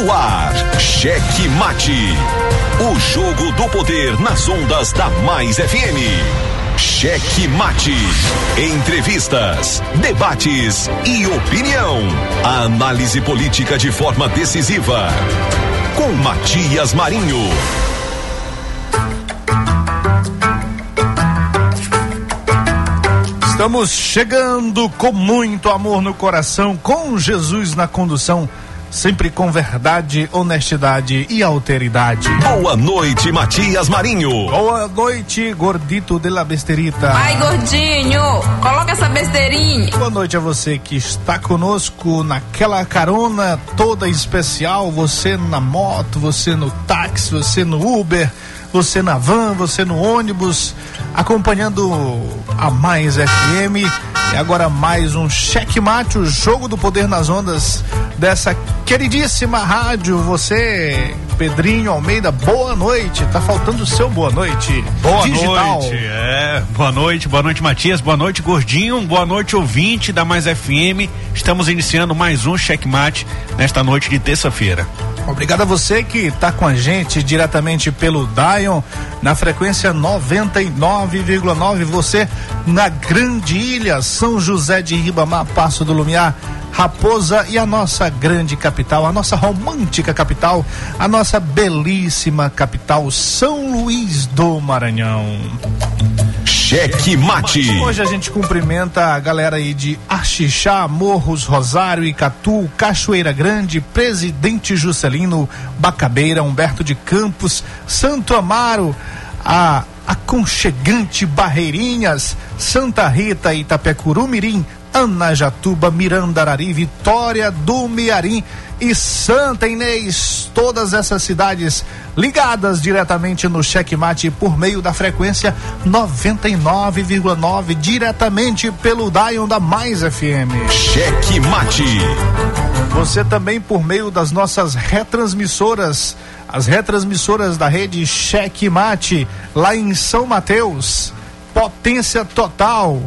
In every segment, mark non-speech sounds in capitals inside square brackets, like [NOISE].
No ar, Cheque Mate. O jogo do poder nas ondas da Mais FM. Cheque Mate. Entrevistas, debates e opinião. A análise política de forma decisiva. Com Matias Marinho. Estamos chegando com muito amor no coração, com Jesus na condução, sempre com verdade, honestidade e alteridade. Boa noite, Matias Marinho. Boa noite, gordito de la besterita. Ai, gordinho, coloca essa besteirinha. Boa noite a você que está conosco naquela carona toda especial, você na moto, você no táxi, você no Uber, você na van, você no ônibus, acompanhando a Mais FM. E agora mais um checkmate, o jogo do poder nas ondas dessa queridíssima rádio. Você, Pedrinho Almeida, boa noite. Tá faltando o seu boa noite. Boa Digital. noite, é. Boa noite, boa noite, Matias. Boa noite, Gordinho. Boa noite, ouvinte da Mais FM. Estamos iniciando mais um checkmate nesta noite de terça-feira. Obrigado a você que está com a gente diretamente pelo Dion na frequência 99,9. Você na Grande Ilha, São José de Ribamar, Passo do Lumiar, Raposa e a nossa grande capital, a nossa romântica capital, a nossa belíssima capital, São Luís do Maranhão. Cheque Mate. Hoje a gente cumprimenta a galera aí de Axixá, Morros, Rosário, Icatu, Cachoeira Grande, Presidente Juscelino, Bacabeira, Humberto de Campos, Santo Amaro, a aconchegante Barreirinhas, Santa Rita, Itapecuru, Anajatuba, Mirandarari, Vitória do Mearim e Santa Inês, todas essas cidades ligadas diretamente no Checkmate por meio da frequência 99,9 diretamente pelo Dion da Mais FM. Cheque Mate. Você também por meio das nossas retransmissoras, as retransmissoras da rede Checkmate lá em São Mateus, potência total.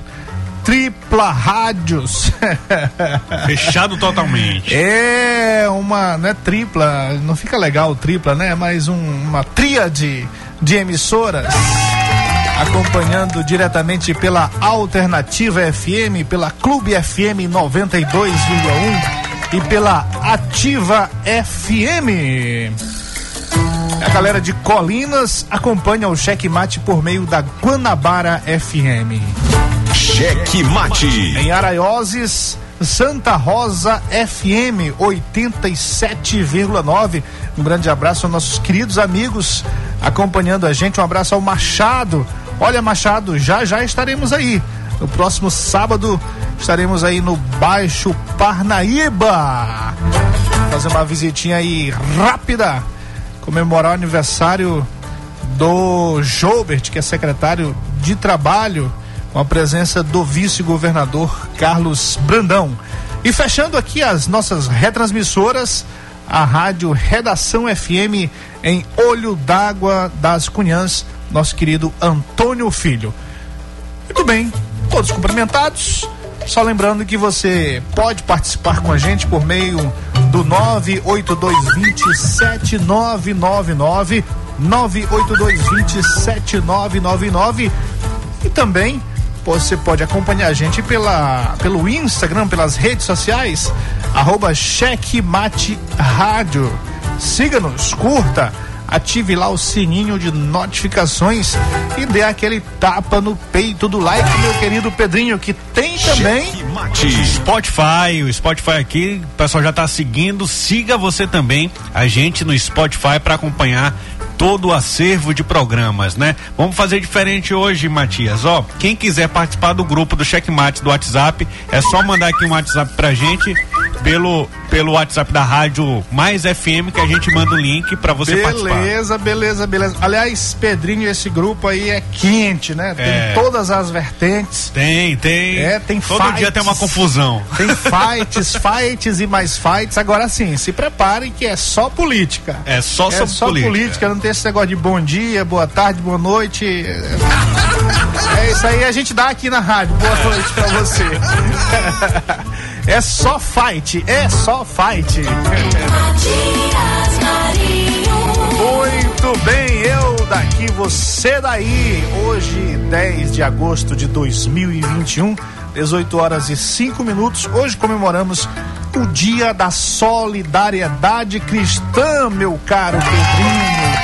Tripla Rádios. [LAUGHS] Fechado totalmente. É uma, não é tripla, não fica legal tripla, né? Mas um, uma tríade de emissoras acompanhando diretamente pela Alternativa FM, pela Clube FM 92,1 e pela Ativa FM. A galera de Colinas acompanha o Checkmate por meio da Guanabara FM. Cheque Mate. Em Araioses, Santa Rosa FM 87,9. Um grande abraço aos nossos queridos amigos acompanhando a gente. Um abraço ao Machado. Olha, Machado, já já estaremos aí. No próximo sábado estaremos aí no Baixo Parnaíba. Fazer uma visitinha aí rápida, comemorar o aniversário do Joubert, que é secretário de Trabalho com a presença do vice-governador Carlos Brandão. E fechando aqui as nossas retransmissoras, a rádio Redação FM em Olho d'Água das Cunhãs, nosso querido Antônio Filho. Muito bem, todos cumprimentados. Só lembrando que você pode participar com a gente por meio do 982207999, 982207999 e também você pode acompanhar a gente pela, pelo Instagram, pelas redes sociais, arroba Checkmate Rádio. Siga-nos, curta, ative lá o sininho de notificações e dê aquele tapa no peito do like, meu querido Pedrinho, que tem também. Checkmate. Spotify, o Spotify aqui, o pessoal já tá seguindo. Siga você também, a gente no Spotify para acompanhar todo o acervo de programas, né? Vamos fazer diferente hoje, Matias. Ó, quem quiser participar do grupo do Checkmate do WhatsApp, é só mandar aqui um WhatsApp pra gente pelo pelo WhatsApp da rádio Mais FM que a gente manda o link para você participar. Beleza, beleza, beleza. Aliás, Pedrinho, esse grupo aí é quente, né? Tem É. todas as vertentes. Tem, tem. É, tem Todo fights. dia tem uma confusão. Tem fights, [LAUGHS] fights e mais fights. Agora sim, se preparem que é só política. É só É sobre só política. não tem esse negócio de bom dia, boa tarde, boa noite. [LAUGHS] É isso aí, a gente dá aqui na rádio. Boa noite pra você. É só fight, é só fight. Muito bem, eu daqui, você daí. Hoje, 10 de agosto de 2021, 18 horas e 5 minutos. Hoje comemoramos o Dia da Solidariedade Cristã, meu caro Pedrinho.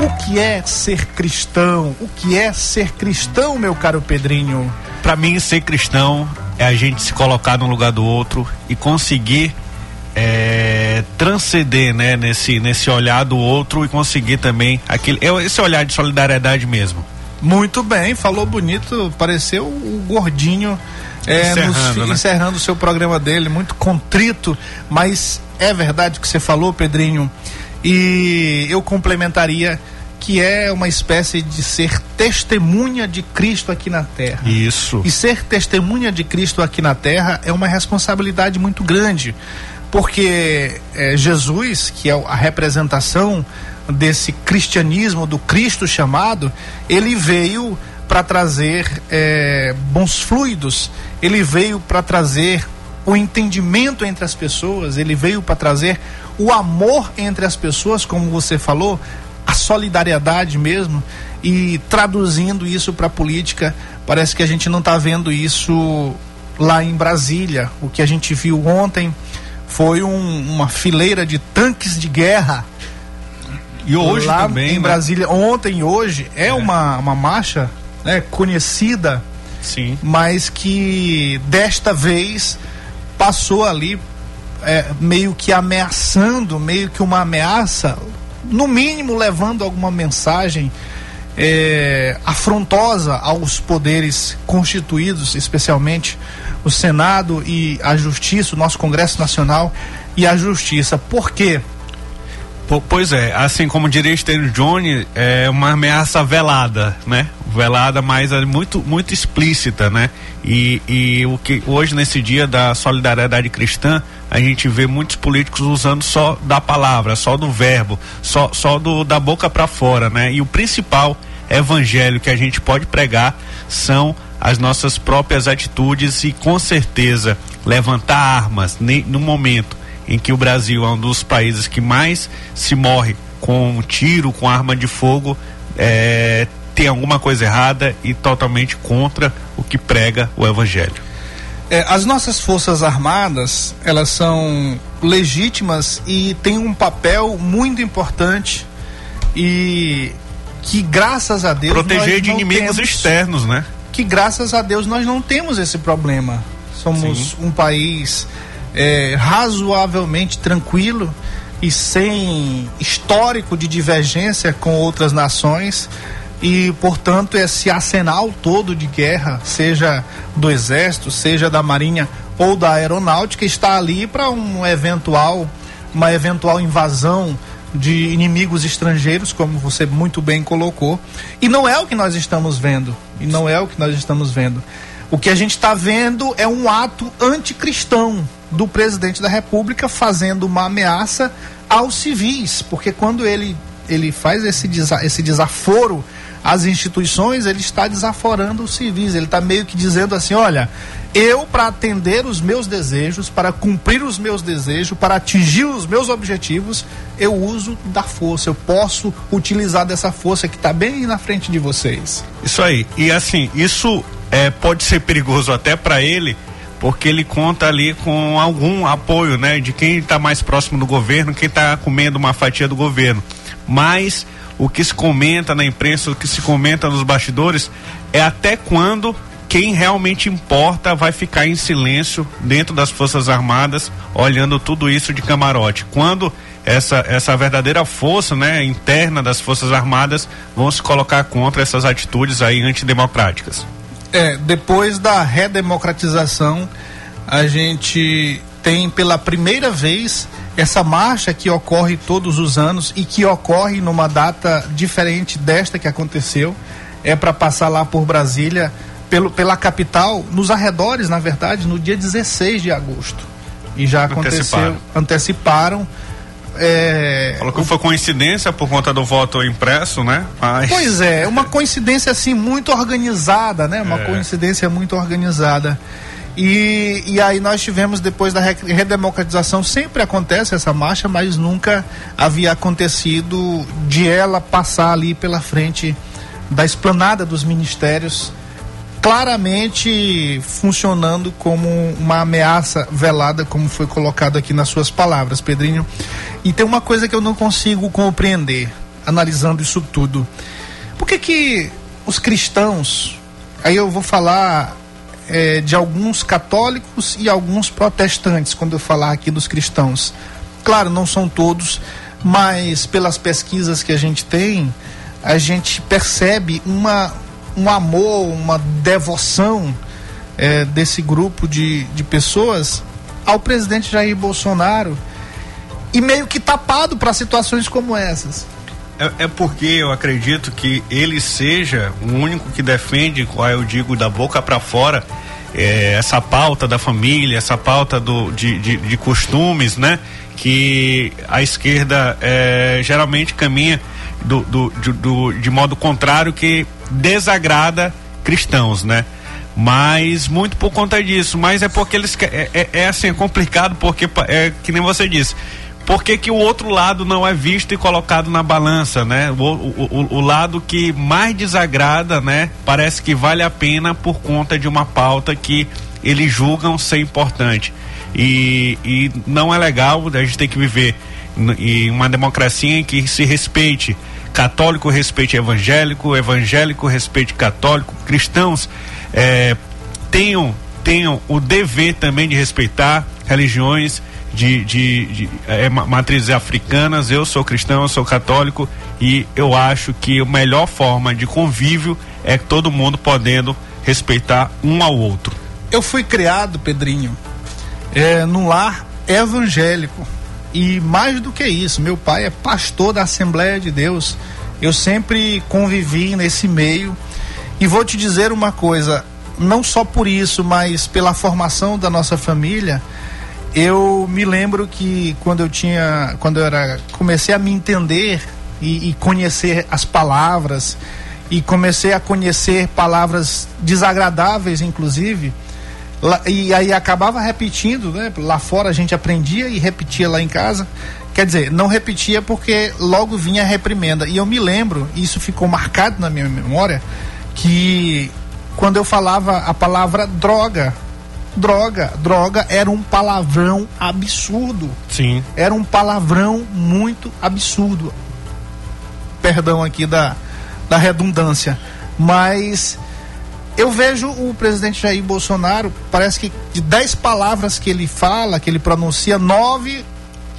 O que é ser cristão? O que é ser cristão, meu caro Pedrinho? Para mim, ser cristão é a gente se colocar no lugar do outro e conseguir é, transcender, né, nesse, nesse olhar do outro e conseguir também aquele, é esse olhar de solidariedade mesmo. Muito bem, falou bonito, pareceu o gordinho é, encerrando, nos, né? encerrando o seu programa dele, muito contrito, mas é verdade o que você falou, Pedrinho, e eu complementaria que é uma espécie de ser testemunha de Cristo aqui na terra. Isso. E ser testemunha de Cristo aqui na terra é uma responsabilidade muito grande, porque é, Jesus, que é a representação desse cristianismo, do Cristo chamado, ele veio para trazer é, bons fluidos, ele veio para trazer o entendimento entre as pessoas, ele veio para trazer o amor entre as pessoas, como você falou, a solidariedade mesmo, e traduzindo isso para a política, parece que a gente não está vendo isso lá em Brasília. O que a gente viu ontem foi um, uma fileira de tanques de guerra. E hoje lá também, em né? Brasília, ontem e hoje, é, é, Uma, uma marcha né, conhecida, Sim. mas que desta vez passou ali é, meio que ameaçando, meio que uma ameaça, no mínimo levando alguma mensagem é, afrontosa aos poderes constituídos, especialmente o Senado e a Justiça, o nosso Congresso Nacional e a Justiça. Por quê? Pois é, assim como diria Stênio Johnny, é uma ameaça velada, né? Velada, mas é muito, muito explícita, né? E, e o que hoje, nesse dia da solidariedade cristã, a gente vê muitos políticos usando só da palavra, só do verbo, só, só do, da boca para fora, né? E o principal evangelho que a gente pode pregar são as nossas próprias atitudes e com certeza levantar armas no momento em que o Brasil é um dos países que mais se morre com um tiro, com arma de fogo, é, tem alguma coisa errada e totalmente contra o que prega o Evangelho. É, as nossas forças armadas elas são legítimas e têm um papel muito importante e que graças a Deus proteger de inimigos temos... externos, né? que graças a Deus nós não temos esse problema. Somos Sim. um país é, razoavelmente tranquilo e sem histórico de divergência com outras nações e, portanto, esse arsenal todo de guerra, seja do exército, seja da marinha ou da aeronáutica, está ali para um eventual uma eventual invasão de inimigos estrangeiros, como você muito bem colocou. E não é o que nós estamos vendo. E não é o que nós estamos vendo. O que a gente está vendo é um ato anticristão do presidente da República fazendo uma ameaça aos civis, porque quando ele, ele faz esse, desa esse desaforo às instituições, ele está desaforando os civis. Ele está meio que dizendo assim: olha, eu, para atender os meus desejos, para cumprir os meus desejos, para atingir os meus objetivos, eu uso da força. Eu posso utilizar dessa força que está bem na frente de vocês. Isso aí. E assim, isso é, pode ser perigoso até para ele, porque ele conta ali com algum apoio, né, de quem está mais próximo do governo, quem está comendo uma fatia do governo. Mas o que se comenta na imprensa, o que se comenta nos bastidores, é até quando quem realmente importa vai ficar em silêncio dentro das Forças Armadas, olhando tudo isso de camarote. Quando essa, essa verdadeira força né, interna das Forças Armadas vão se colocar contra essas atitudes aí antidemocráticas. É, depois da redemocratização, a gente tem pela primeira vez essa marcha que ocorre todos os anos e que ocorre numa data diferente desta que aconteceu. É para passar lá por Brasília pelo, pela capital, nos arredores, na verdade, no dia 16 de agosto. E já aconteceu, anteciparam. anteciparam é, Falou que foi coincidência por conta do voto impresso, né? Mas... Pois é, [LAUGHS] uma coincidência assim muito organizada, né? Uma é. coincidência muito organizada. E, e aí nós tivemos, depois da redemocratização, sempre acontece essa marcha, mas nunca havia acontecido de ela passar ali pela frente da esplanada dos ministérios, claramente funcionando como uma ameaça velada, como foi colocado aqui nas suas palavras, Pedrinho. E tem uma coisa que eu não consigo compreender, analisando isso tudo. Por que que os cristãos, aí eu vou falar é, de alguns católicos e alguns protestantes, quando eu falar aqui dos cristãos. Claro, não são todos, mas pelas pesquisas que a gente tem, a gente percebe uma, um amor, uma devoção é, desse grupo de, de pessoas ao presidente Jair Bolsonaro e meio que tapado para situações como essas. É, é, porque eu acredito que ele seja o único que defende, qual eu digo, da boca para fora, é, essa pauta da família, essa pauta do, de, de, de costumes, né? Que a esquerda é, geralmente caminha do, do, do, do, de modo contrário que desagrada cristãos, né? Mas muito por conta disso, mas é porque eles é, é, é assim, é complicado porque é que nem você disse por que, que, o outro lado não é visto e colocado na balança, né? O, o, o, lado que mais desagrada, né? Parece que vale a pena por conta de uma pauta que eles julgam ser importante. E, e não é legal, a gente tem que viver em uma democracia em que se respeite católico respeite evangélico, evangélico respeite católico, cristãos é, tenham, tenham o dever também de respeitar religiões de, de, de é, matrizes africanas. Eu sou cristão, eu sou católico e eu acho que a melhor forma de convívio é todo mundo podendo respeitar um ao outro. Eu fui criado, Pedrinho, é, num lar evangélico. E mais do que isso, meu pai é pastor da Assembleia de Deus. Eu sempre convivi nesse meio. E vou te dizer uma coisa: não só por isso, mas pela formação da nossa família, eu me lembro que quando eu tinha, quando eu era, comecei a me entender e, e conhecer as palavras e comecei a conhecer palavras desagradáveis, inclusive, lá, e aí acabava repetindo, né? Lá fora a gente aprendia e repetia lá em casa. Quer dizer, não repetia porque logo vinha a reprimenda. E eu me lembro, e isso ficou marcado na minha memória, que quando eu falava a palavra droga, droga. Droga era um palavrão absurdo. Sim. Era um palavrão muito absurdo. Perdão aqui da, da redundância. Mas eu vejo o presidente Jair Bolsonaro, parece que de dez palavras que ele fala, que ele pronuncia, nove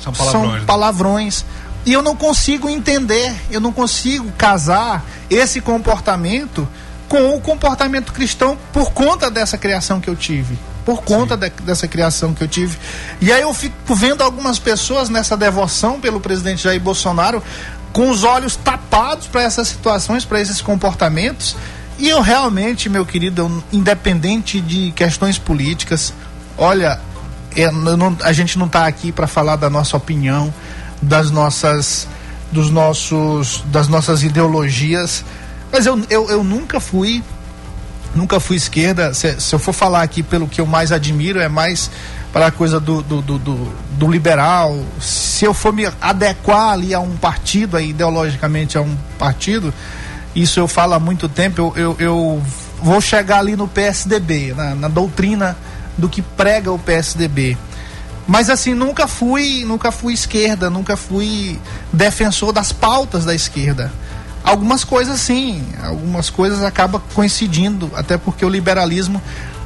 são palavrões. São palavrões. Né? E eu não consigo entender, eu não consigo casar esse comportamento com o comportamento cristão por conta dessa criação que eu tive por conta de, dessa criação que eu tive. E aí eu fico vendo algumas pessoas nessa devoção pelo presidente Jair Bolsonaro com os olhos tapados para essas situações, para esses comportamentos. E eu realmente, meu querido, independente de questões políticas, olha, é, não, a gente não está aqui para falar da nossa opinião, das nossas, dos nossos, das nossas ideologias, mas eu, eu, eu nunca fui nunca fui esquerda. Se, se, eu for falar aqui pelo que eu mais admiro, é mais para a coisa do, do, do, do, do liberal. Se eu for me adequar ali a um partido, aí, ideologicamente a um partido, isso eu falo há muito tempo, eu, eu, eu vou chegar ali no PSDB, na, na doutrina do que prega o PSDB. Mas assim, nunca fui, nunca fui esquerda, nunca fui defensor das pautas da esquerda. Algumas coisas sim, algumas coisas acabam coincidindo, até porque o liberalismo,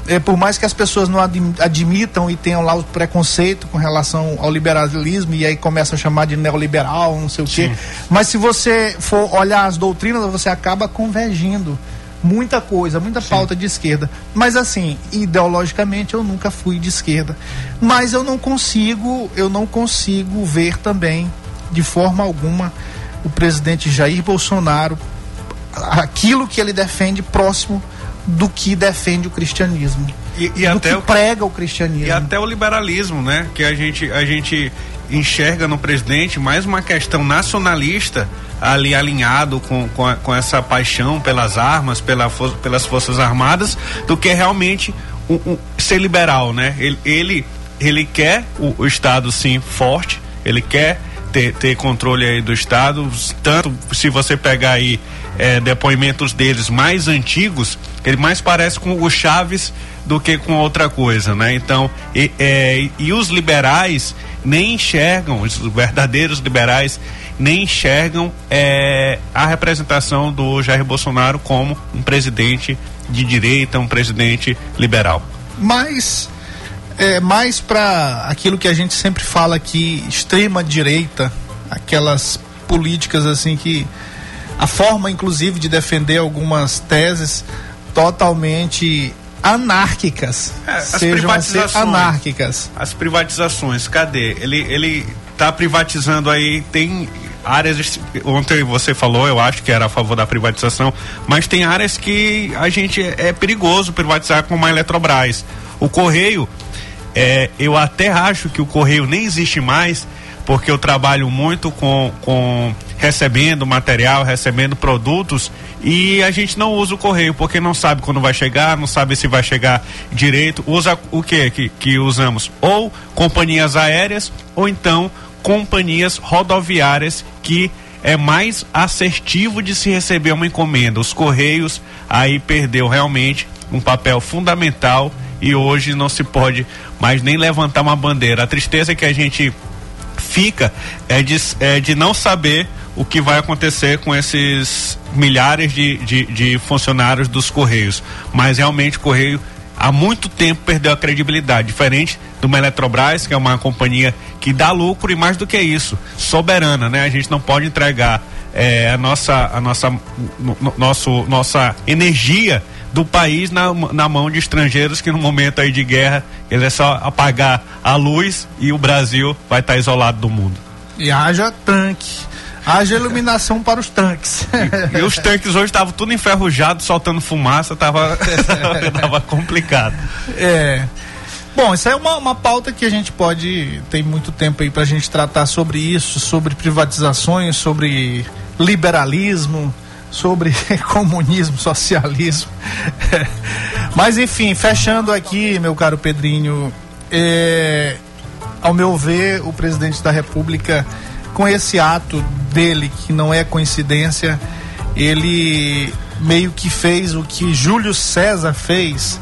é, por mais que as pessoas não admitam e tenham lá o preconceito com relação ao liberalismo, e aí começa a chamar de neoliberal, não sei o quê, mas se você for olhar as doutrinas, você acaba convergindo muita coisa, muita Sim. pauta de esquerda. Mas assim, ideologicamente eu nunca fui de esquerda. Mas eu não consigo, eu não consigo ver também de forma alguma o presidente Jair Bolsonaro aquilo que ele defende próximo do que defende o cristianismo. E, e até o, prega o cristianismo. E até o liberalismo, né? Que a gente, a gente enxerga no presidente mais uma questão nacionalista ali alinhado com, com, com essa paixão pelas armas, pela, pelas Forças Armadas, do que realmente um, um, ser liberal, né? Ele, ele, ele quer o, o Estado, sim, forte, ele quer ter, ter controle aí do Estado, tanto se você pegar aí é, depoimentos deles mais antigos, ele mais parece com o Chaves do que com outra coisa, né? Então, e, é, e os liberais nem enxergam, os verdadeiros liberais nem enxergam é, a representação do Jair Bolsonaro como um presidente de direita, um presidente liberal. Mas é mais para aquilo que a gente sempre fala aqui, extrema direita, aquelas políticas assim que a forma inclusive de defender algumas teses totalmente anárquicas, é, sejam assim, anárquicas. As privatizações, cadê? Ele ele tá privatizando aí, tem áreas ontem você falou, eu acho que era a favor da privatização, mas tem áreas que a gente é perigoso privatizar como a Eletrobras. O Correio, é, eu até acho que o Correio nem existe mais, porque eu trabalho muito com, com recebendo material, recebendo produtos e a gente não usa o correio porque não sabe quando vai chegar, não sabe se vai chegar direito. Usa o que que, que usamos? Ou companhias aéreas ou então companhias rodoviárias que é mais assertivo de se receber uma encomenda. Os Correios aí perdeu realmente um papel fundamental e hoje não se pode mais nem levantar uma bandeira. A tristeza que a gente fica é de, é de não saber o que vai acontecer com esses milhares de, de, de funcionários dos Correios. Mas realmente o Correio há muito tempo perdeu a credibilidade, diferente de uma Eletrobras, que é uma companhia que dá lucro e mais do que isso, soberana, né? A gente não pode entregar é, a nossa, a nossa, no, nosso, nossa energia do país na, na mão de estrangeiros que no momento aí de guerra ele é só apagar a luz e o Brasil vai estar tá isolado do mundo. E haja tanque. Haja iluminação para os tanques. E, e os tanques hoje estavam tudo enferrujado, soltando fumaça, tava, [LAUGHS] tava complicado. É. Bom, isso é uma, uma pauta que a gente pode. Tem muito tempo aí para a gente tratar sobre isso, sobre privatizações, sobre liberalismo, sobre [LAUGHS] comunismo, socialismo. [LAUGHS] Mas enfim, fechando aqui, meu caro Pedrinho, é, ao meu ver, o presidente da República com esse ato dele, que não é coincidência, ele meio que fez o que Júlio César fez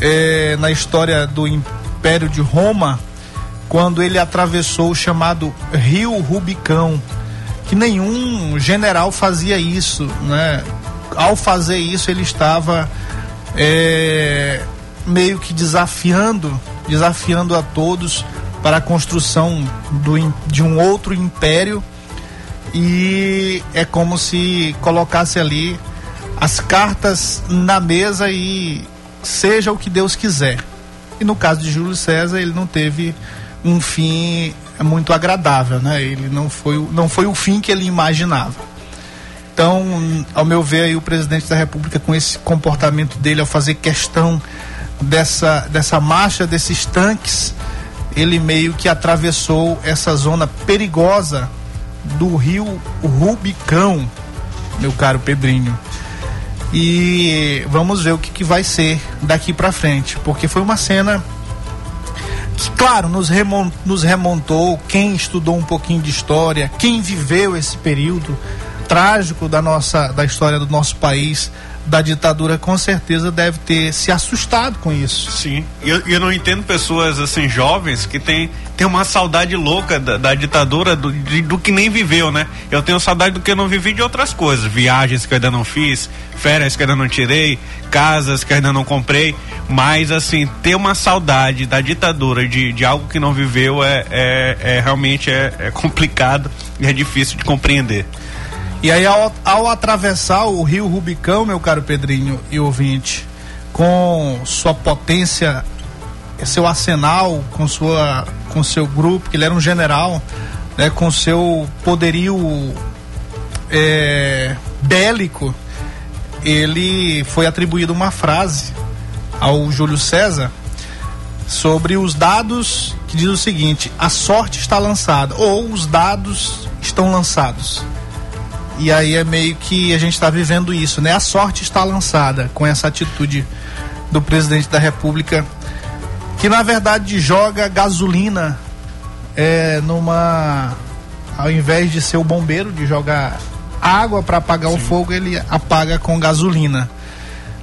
é, na história do Império de Roma, quando ele atravessou o chamado Rio Rubicão, que nenhum general fazia isso, né? Ao fazer isso, ele estava é, meio que desafiando, desafiando a todos para a construção do, de um outro império e é como se colocasse ali as cartas na mesa e seja o que Deus quiser. E no caso de Júlio César, ele não teve um fim muito agradável, né? Ele não foi, não foi o fim que ele imaginava. Então, ao meu ver, aí, o presidente da República, com esse comportamento dele, ao fazer questão dessa, dessa marcha desses tanques, ele meio que atravessou essa zona perigosa do rio Rubicão, meu caro Pedrinho. E vamos ver o que, que vai ser daqui para frente, porque foi uma cena que, claro, nos, remont, nos remontou quem estudou um pouquinho de história, quem viveu esse período trágico da nossa da história do nosso país da ditadura com certeza deve ter se assustado com isso. Sim, eu, eu, não entendo pessoas assim jovens que tem, tem uma saudade louca da, da ditadura do, de, do que nem viveu, né? Eu tenho saudade do que eu não vivi de outras coisas, viagens que eu ainda não fiz, férias que eu ainda não tirei, casas que eu ainda não comprei, mas assim, ter uma saudade da ditadura de, de algo que não viveu é, é, é realmente é, é complicado e é difícil de compreender. E aí, ao, ao atravessar o rio Rubicão, meu caro Pedrinho e ouvinte, com sua potência, seu arsenal, com, sua, com seu grupo, que ele era um general, né, com seu poderio é, bélico, ele foi atribuído uma frase ao Júlio César sobre os dados que diz o seguinte: a sorte está lançada ou os dados estão lançados. E aí é meio que a gente está vivendo isso, né? A sorte está lançada com essa atitude do presidente da República que na verdade joga gasolina é, numa. Ao invés de ser o bombeiro, de jogar água para apagar Sim. o fogo, ele apaga com gasolina.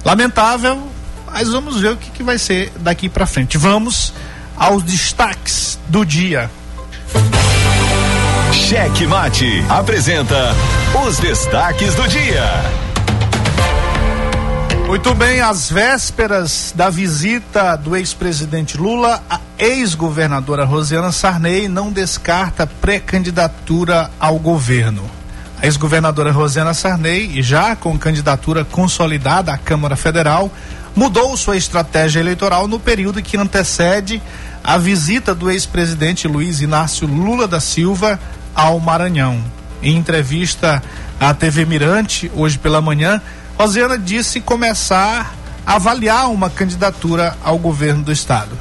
Lamentável, mas vamos ver o que, que vai ser daqui para frente. Vamos aos destaques do dia. Cheque Mate apresenta os destaques do dia. Muito bem, às vésperas da visita do ex-presidente Lula, a ex-governadora Rosiana Sarney não descarta pré-candidatura ao governo. A ex-governadora Rosiana Sarney, já com candidatura consolidada à Câmara Federal, mudou sua estratégia eleitoral no período que antecede a visita do ex-presidente Luiz Inácio Lula da Silva ao Maranhão. Em entrevista à TV Mirante, hoje pela manhã, Rosiana disse começar a avaliar uma candidatura ao governo do estado.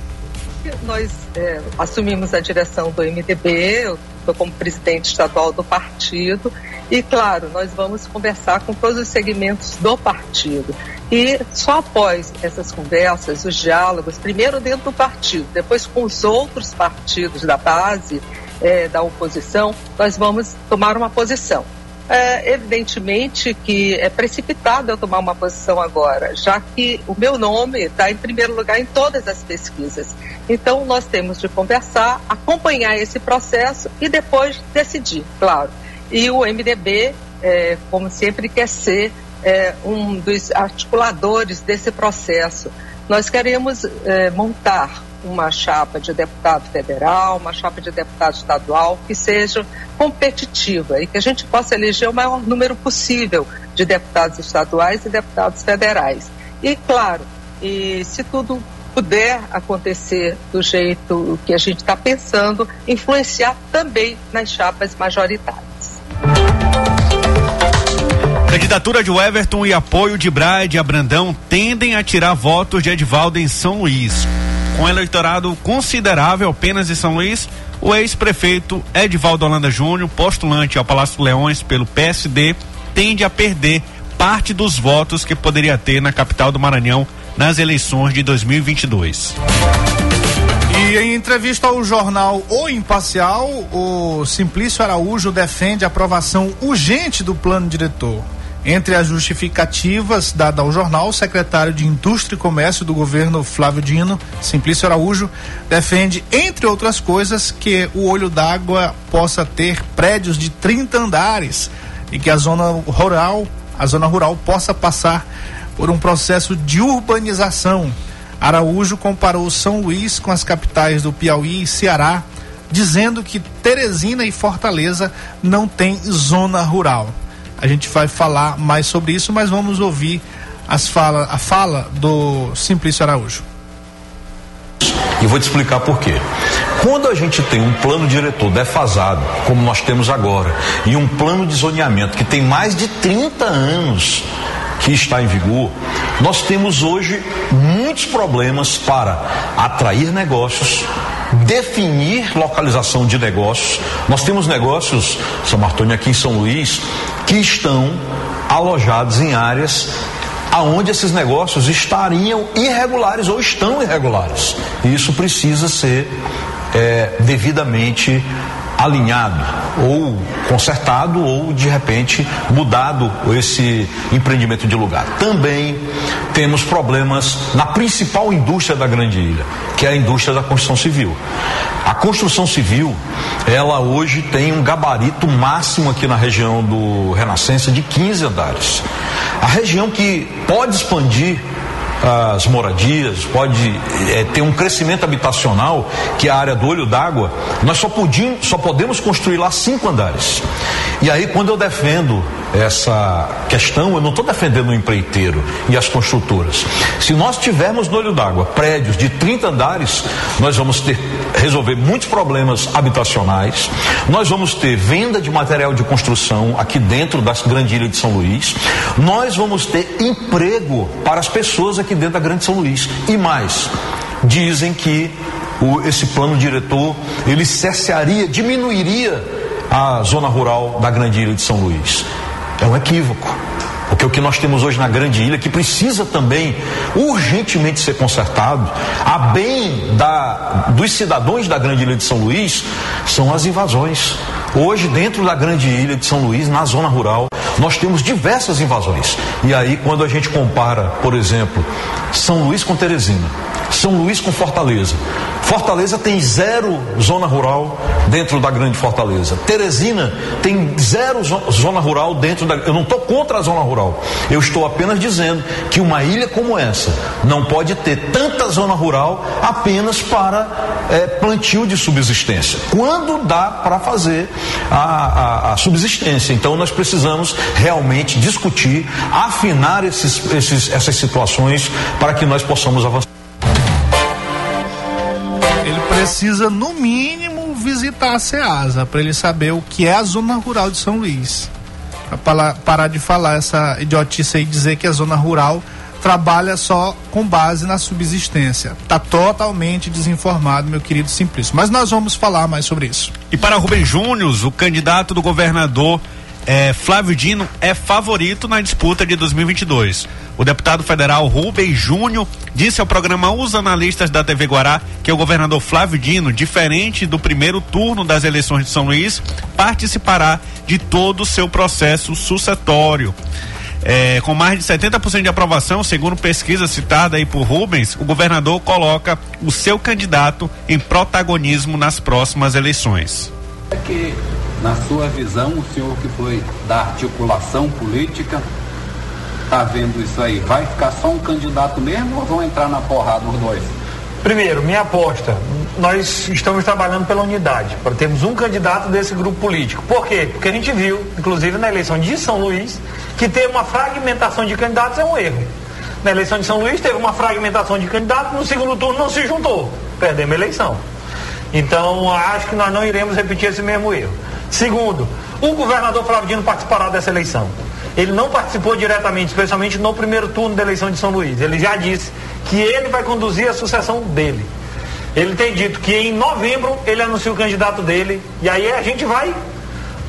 Nós é, assumimos a direção do MDB, eu estou como presidente estadual do partido e, claro, nós vamos conversar com todos os segmentos do partido. E só após essas conversas, os diálogos, primeiro dentro do partido, depois com os outros partidos da base, é, da oposição, nós vamos tomar uma posição. É, evidentemente que é precipitado eu tomar uma posição agora, já que o meu nome está em primeiro lugar em todas as pesquisas. Então, nós temos de conversar, acompanhar esse processo e depois decidir, claro. E o MDB, é, como sempre, quer ser é, um dos articuladores desse processo. Nós queremos é, montar uma chapa de deputado federal, uma chapa de deputado estadual que seja competitiva e que a gente possa eleger o maior número possível de deputados estaduais e deputados federais. E, claro, e se tudo puder acontecer do jeito que a gente está pensando, influenciar também nas chapas majoritárias. Candidatura de Everton e apoio de Braide Abrandão tendem a tirar votos de Edvaldo em São Luís. Com eleitorado considerável apenas em São Luís, o ex-prefeito Edvaldo Holanda Júnior, postulante ao Palácio Leões pelo PSD, tende a perder parte dos votos que poderia ter na capital do Maranhão nas eleições de 2022. E em entrevista ao jornal O Imparcial, o Simplício Araújo defende a aprovação urgente do plano diretor. Entre as justificativas dadas ao jornal, o secretário de Indústria e Comércio do governo Flávio Dino, Simplício Araújo, defende, entre outras coisas, que o olho d'água possa ter prédios de 30 andares e que a zona rural, a zona rural possa passar por um processo de urbanização. Araújo comparou São Luís com as capitais do Piauí e Ceará, dizendo que Teresina e Fortaleza não têm zona rural. A gente vai falar mais sobre isso, mas vamos ouvir as fala, a fala do Simplício Araújo. E vou te explicar por quê. Quando a gente tem um plano diretor defasado, como nós temos agora, e um plano de zoneamento que tem mais de 30 anos que está em vigor, nós temos hoje muitos problemas para atrair negócios, definir localização de negócios. Nós temos negócios, São Martônio aqui em São Luís, que estão alojados em áreas aonde esses negócios estariam irregulares ou estão irregulares. E isso precisa ser é, devidamente alinhado ou consertado ou de repente mudado esse empreendimento de lugar. Também temos problemas na principal indústria da Grande Ilha, que é a indústria da construção civil. A construção civil, ela hoje tem um gabarito máximo aqui na região do Renascença de 15 andares. A região que pode expandir as moradias, pode é, ter um crescimento habitacional, que é a área do olho d'água, nós só, podíamos, só podemos construir lá cinco andares. E aí, quando eu defendo essa questão, eu não estou defendendo o empreiteiro e as construtoras. Se nós tivermos no olho d'água prédios de 30 andares, nós vamos ter resolver muitos problemas habitacionais, nós vamos ter venda de material de construção aqui dentro da Grande Ilha de São Luís, nós vamos ter emprego para as pessoas aqui dentro da Grande São Luís. E mais, dizem que o, esse plano diretor ele cessaria, diminuiria a zona rural da Grande Ilha de São Luís. É um equívoco. Porque o que nós temos hoje na Grande Ilha, que precisa também urgentemente ser consertado, a bem da, dos cidadãos da Grande Ilha de São Luís, são as invasões. Hoje, dentro da Grande Ilha de São Luís, na zona rural, nós temos diversas invasões. E aí, quando a gente compara, por exemplo, São Luís com Teresina, São Luís com Fortaleza, Fortaleza tem zero zona rural dentro da grande Fortaleza. Teresina tem zero zona rural dentro da. Eu não estou contra a zona rural. Eu estou apenas dizendo que uma ilha como essa não pode ter tanta zona rural apenas para é, plantio de subsistência. Quando dá para fazer a, a, a, subsistência. Então nós precisamos realmente discutir, afinar esses, esses, essas situações para que nós possamos avançar precisa, no mínimo, visitar a SEASA para ele saber o que é a zona rural de São Luís. Para parar de falar essa idiotice aí dizer que a zona rural trabalha só com base na subsistência. Tá totalmente desinformado, meu querido Simplício. Mas nós vamos falar mais sobre isso. E para Rubem Júnior, o candidato do governador é, Flávio Dino é favorito na disputa de 2022. O deputado federal Rubens Júnior disse ao programa Os Analistas da TV Guará que o governador Flávio Dino, diferente do primeiro turno das eleições de São Luís, participará de todo o seu processo sucessório. É, com mais de 70% de aprovação, segundo pesquisa citada aí por Rubens, o governador coloca o seu candidato em protagonismo nas próximas eleições. É que na sua visão, o senhor que foi da articulação política, está vendo isso aí? Vai ficar só um candidato mesmo ou vão entrar na porrada os dois? Primeiro, minha aposta, nós estamos trabalhando pela unidade, para termos um candidato desse grupo político. Por quê? Porque a gente viu, inclusive na eleição de São Luís, que ter uma fragmentação de candidatos é um erro. Na eleição de São Luís teve uma fragmentação de candidatos, no segundo turno não se juntou, perdemos a eleição. Então, acho que nós não iremos repetir esse mesmo erro. Segundo, o governador Flávio Dino participará dessa eleição. Ele não participou diretamente, especialmente no primeiro turno da eleição de São Luís. Ele já disse que ele vai conduzir a sucessão dele. Ele tem dito que em novembro ele anuncia o candidato dele e aí a gente vai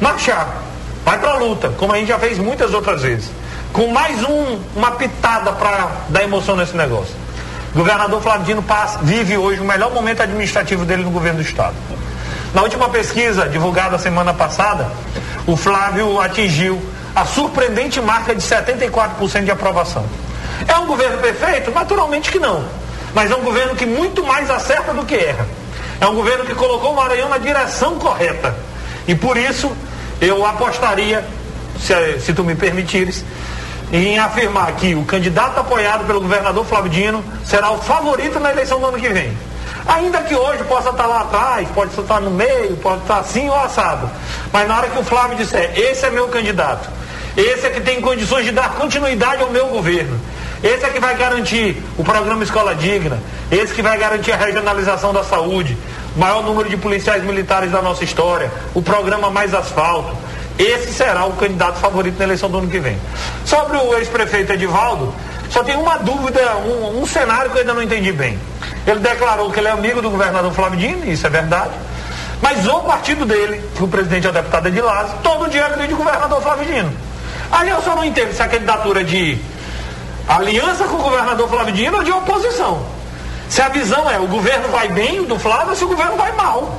marchar, vai para a luta, como a gente já fez muitas outras vezes. Com mais um, uma pitada para dar emoção nesse negócio. Governador Flávio Dino passa, vive hoje o melhor momento administrativo dele no governo do Estado. Na última pesquisa divulgada semana passada, o Flávio atingiu a surpreendente marca de 74% de aprovação. É um governo perfeito? Naturalmente que não. Mas é um governo que muito mais acerta do que erra. É um governo que colocou o Maranhão na direção correta. E por isso eu apostaria, se, se tu me permitires, em afirmar que o candidato apoiado pelo governador Flávio Dino será o favorito na eleição do ano que vem. Ainda que hoje possa estar lá atrás, pode estar no meio, pode estar assim ou assado. Mas na hora que o Flávio disser, esse é meu candidato, esse é que tem condições de dar continuidade ao meu governo, esse é que vai garantir o programa Escola Digna, esse que vai garantir a regionalização da saúde, maior número de policiais militares da nossa história, o programa Mais Asfalto. Esse será o candidato favorito na eleição do ano que vem. Sobre o ex-prefeito Edivaldo, só tem uma dúvida, um, um cenário que eu ainda não entendi bem. Ele declarou que ele é amigo do governador Flávio Dino, isso é verdade. Mas o partido dele, que o presidente é o deputado Edilásio, todo dia agride o governador Flávio Dino. Aí eu só não entendo se a candidatura de aliança com o governador Flávio Dino ou de oposição. Se a visão é o governo vai bem do Flávio ou se o governo vai mal.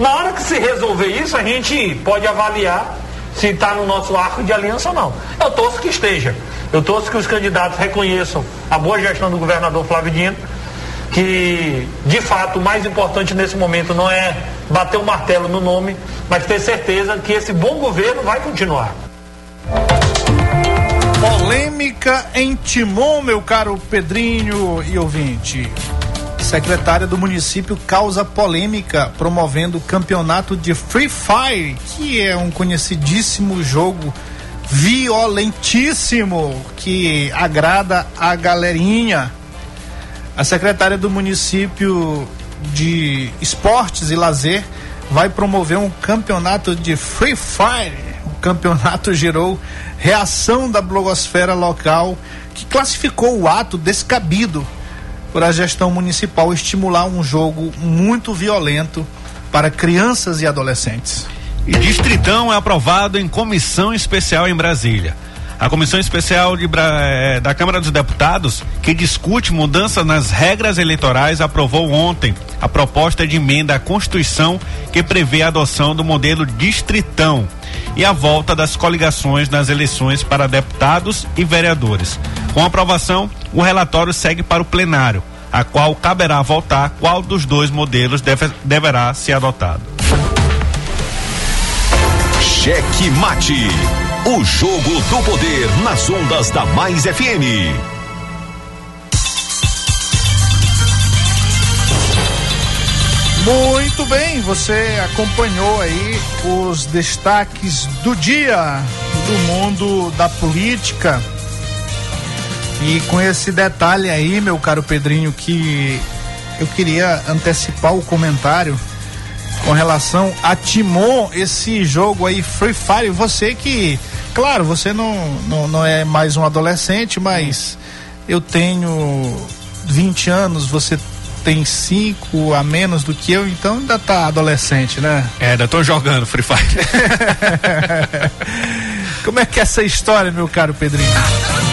Na hora que se resolver isso, a gente pode avaliar se está no nosso arco de aliança ou não. Eu torço que esteja. Eu torço que os candidatos reconheçam a boa gestão do governador Flávio Dino, que de fato o mais importante nesse momento não é bater o martelo no nome, mas ter certeza que esse bom governo vai continuar. Polêmica em Timon, meu caro Pedrinho e ouvinte. Secretária do município causa polêmica promovendo o campeonato de Free Fire, que é um conhecidíssimo jogo violentíssimo que agrada a galerinha. A secretária do município de Esportes e Lazer vai promover um campeonato de Free Fire. O campeonato gerou reação da blogosfera local que classificou o ato descabido por a gestão municipal estimular um jogo muito violento para crianças e adolescentes. E Distritão é aprovado em comissão especial em Brasília. A Comissão Especial de, eh, da Câmara dos Deputados, que discute mudança nas regras eleitorais, aprovou ontem a proposta de emenda à Constituição que prevê a adoção do modelo distritão e a volta das coligações nas eleições para deputados e vereadores. Com a aprovação, o relatório segue para o plenário, a qual caberá votar qual dos dois modelos deve, deverá ser adotado. Cheque Mate. O jogo do poder nas ondas da Mais FM. Muito bem, você acompanhou aí os destaques do dia do mundo da política. E com esse detalhe aí, meu caro Pedrinho, que eu queria antecipar o comentário com relação a Timon, esse jogo aí Free Fire, você que, claro, você não, não, não é mais um adolescente, mas eu tenho 20 anos, você tem cinco a menos do que eu, então ainda tá adolescente, né? É, ainda tô jogando Free Fire. [LAUGHS] [LAUGHS] Como é que é essa história, meu caro Pedrinho?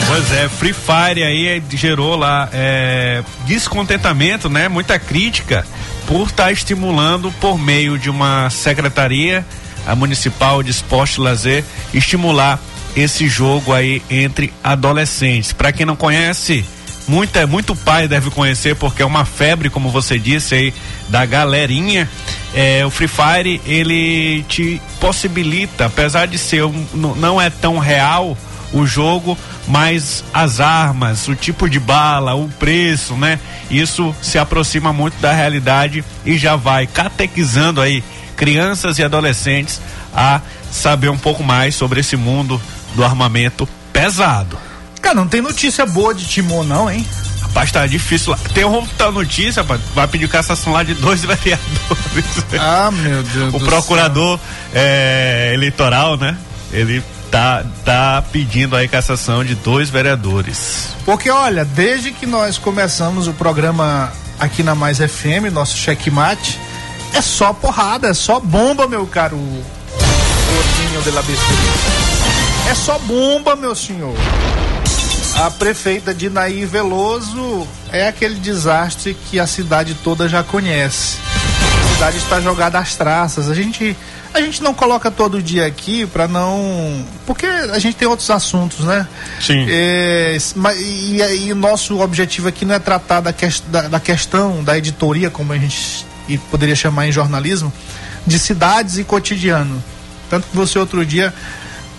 Pois é, Free Fire aí gerou lá é, descontentamento, né? Muita crítica por estar tá estimulando por meio de uma secretaria a municipal de esporte e lazer estimular esse jogo aí entre adolescentes. Para quem não conhece, muita, muito pai deve conhecer porque é uma febre, como você disse aí, da galerinha. É, o Free Fire ele te possibilita, apesar de ser um, não é tão real o jogo, mas as armas, o tipo de bala, o preço, né? Isso se aproxima muito da realidade e já vai catequizando aí crianças e adolescentes a saber um pouco mais sobre esse mundo do armamento pesado. Cara, não tem notícia boa de Timon não, hein? Rapaz, tá difícil lá. Tem um da notícia, rapaz, vai pedir cassação lá de dois [LAUGHS] vereadores. Ah, meu Deus O procurador é, eleitoral, né? Ele tá, tá pedindo aí cassação de dois vereadores. Porque, olha, desde que nós começamos o programa aqui na Mais FM, nosso checkmate, é só porrada, é só bomba, meu caro Gordinho de la É só bomba, meu senhor. A prefeita de Nair Veloso é aquele desastre que a cidade toda já conhece. A cidade está jogada às traças. A gente a gente não coloca todo dia aqui para não. Porque a gente tem outros assuntos, né? Sim. É, mas, e, e, o nosso objetivo aqui não é tratar da, que, da, da questão da editoria, como a gente poderia chamar em jornalismo, de cidades e cotidiano. Tanto que você outro dia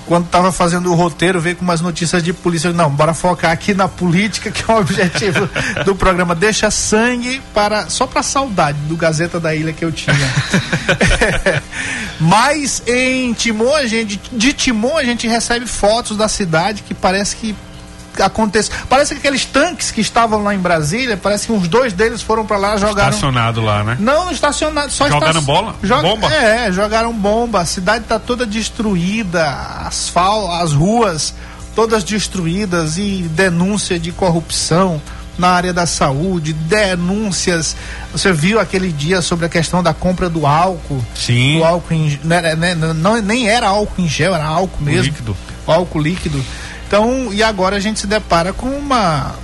quando estava fazendo o roteiro, veio com umas notícias de polícia. Não, bora focar aqui na política, [LAUGHS] que é o objetivo do programa. Deixa sangue para só para saudade do Gazeta da Ilha que eu tinha. [LAUGHS] Mas em Timon, a gente, de Timon, a gente recebe fotos da cidade que parece que acontece. Parece que aqueles tanques que estavam lá em Brasília, parece que uns dois deles foram para lá jogaram. Estacionado lá, né? Não, estacionado, só Jogaram bola? Joga... Bomba? É, jogaram bomba. A cidade está toda destruída, asfalto, as ruas todas destruídas e denúncia de corrupção na área da saúde, denúncias. Você viu aquele dia sobre a questão da compra do álcool? Sim. Do álcool em, né, né, não, nem era álcool em gel, era álcool mesmo. Líquido. Álcool líquido. Então, e agora a gente se depara com uma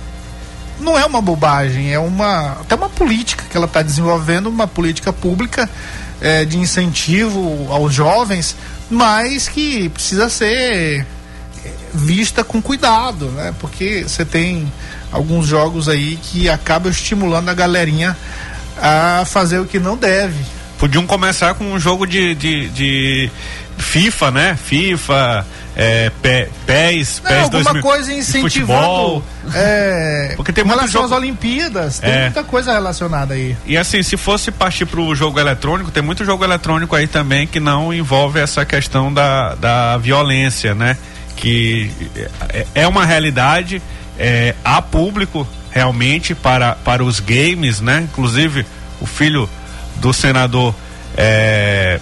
não é uma bobagem, é uma até uma política que ela está desenvolvendo, uma política pública é, de incentivo aos jovens, mas que precisa ser é, vista com cuidado, né? Porque você tem alguns jogos aí que acabam estimulando a galerinha a fazer o que não deve. Podiam começar com um jogo de, de, de FIFA, né? FIFA, é, pé, pés, Não, pés alguma 2000, coisa incentivando. É, [LAUGHS] Porque tem muito relação jogo- às Olimpíadas, tem É. muita coisa relacionada aí. E assim, se fosse partir pro jogo eletrônico, tem muito jogo eletrônico aí também que não envolve essa questão da, da violência, né? Que é, é uma realidade, é, há público realmente para, para os games, né? Inclusive, o filho do senador é,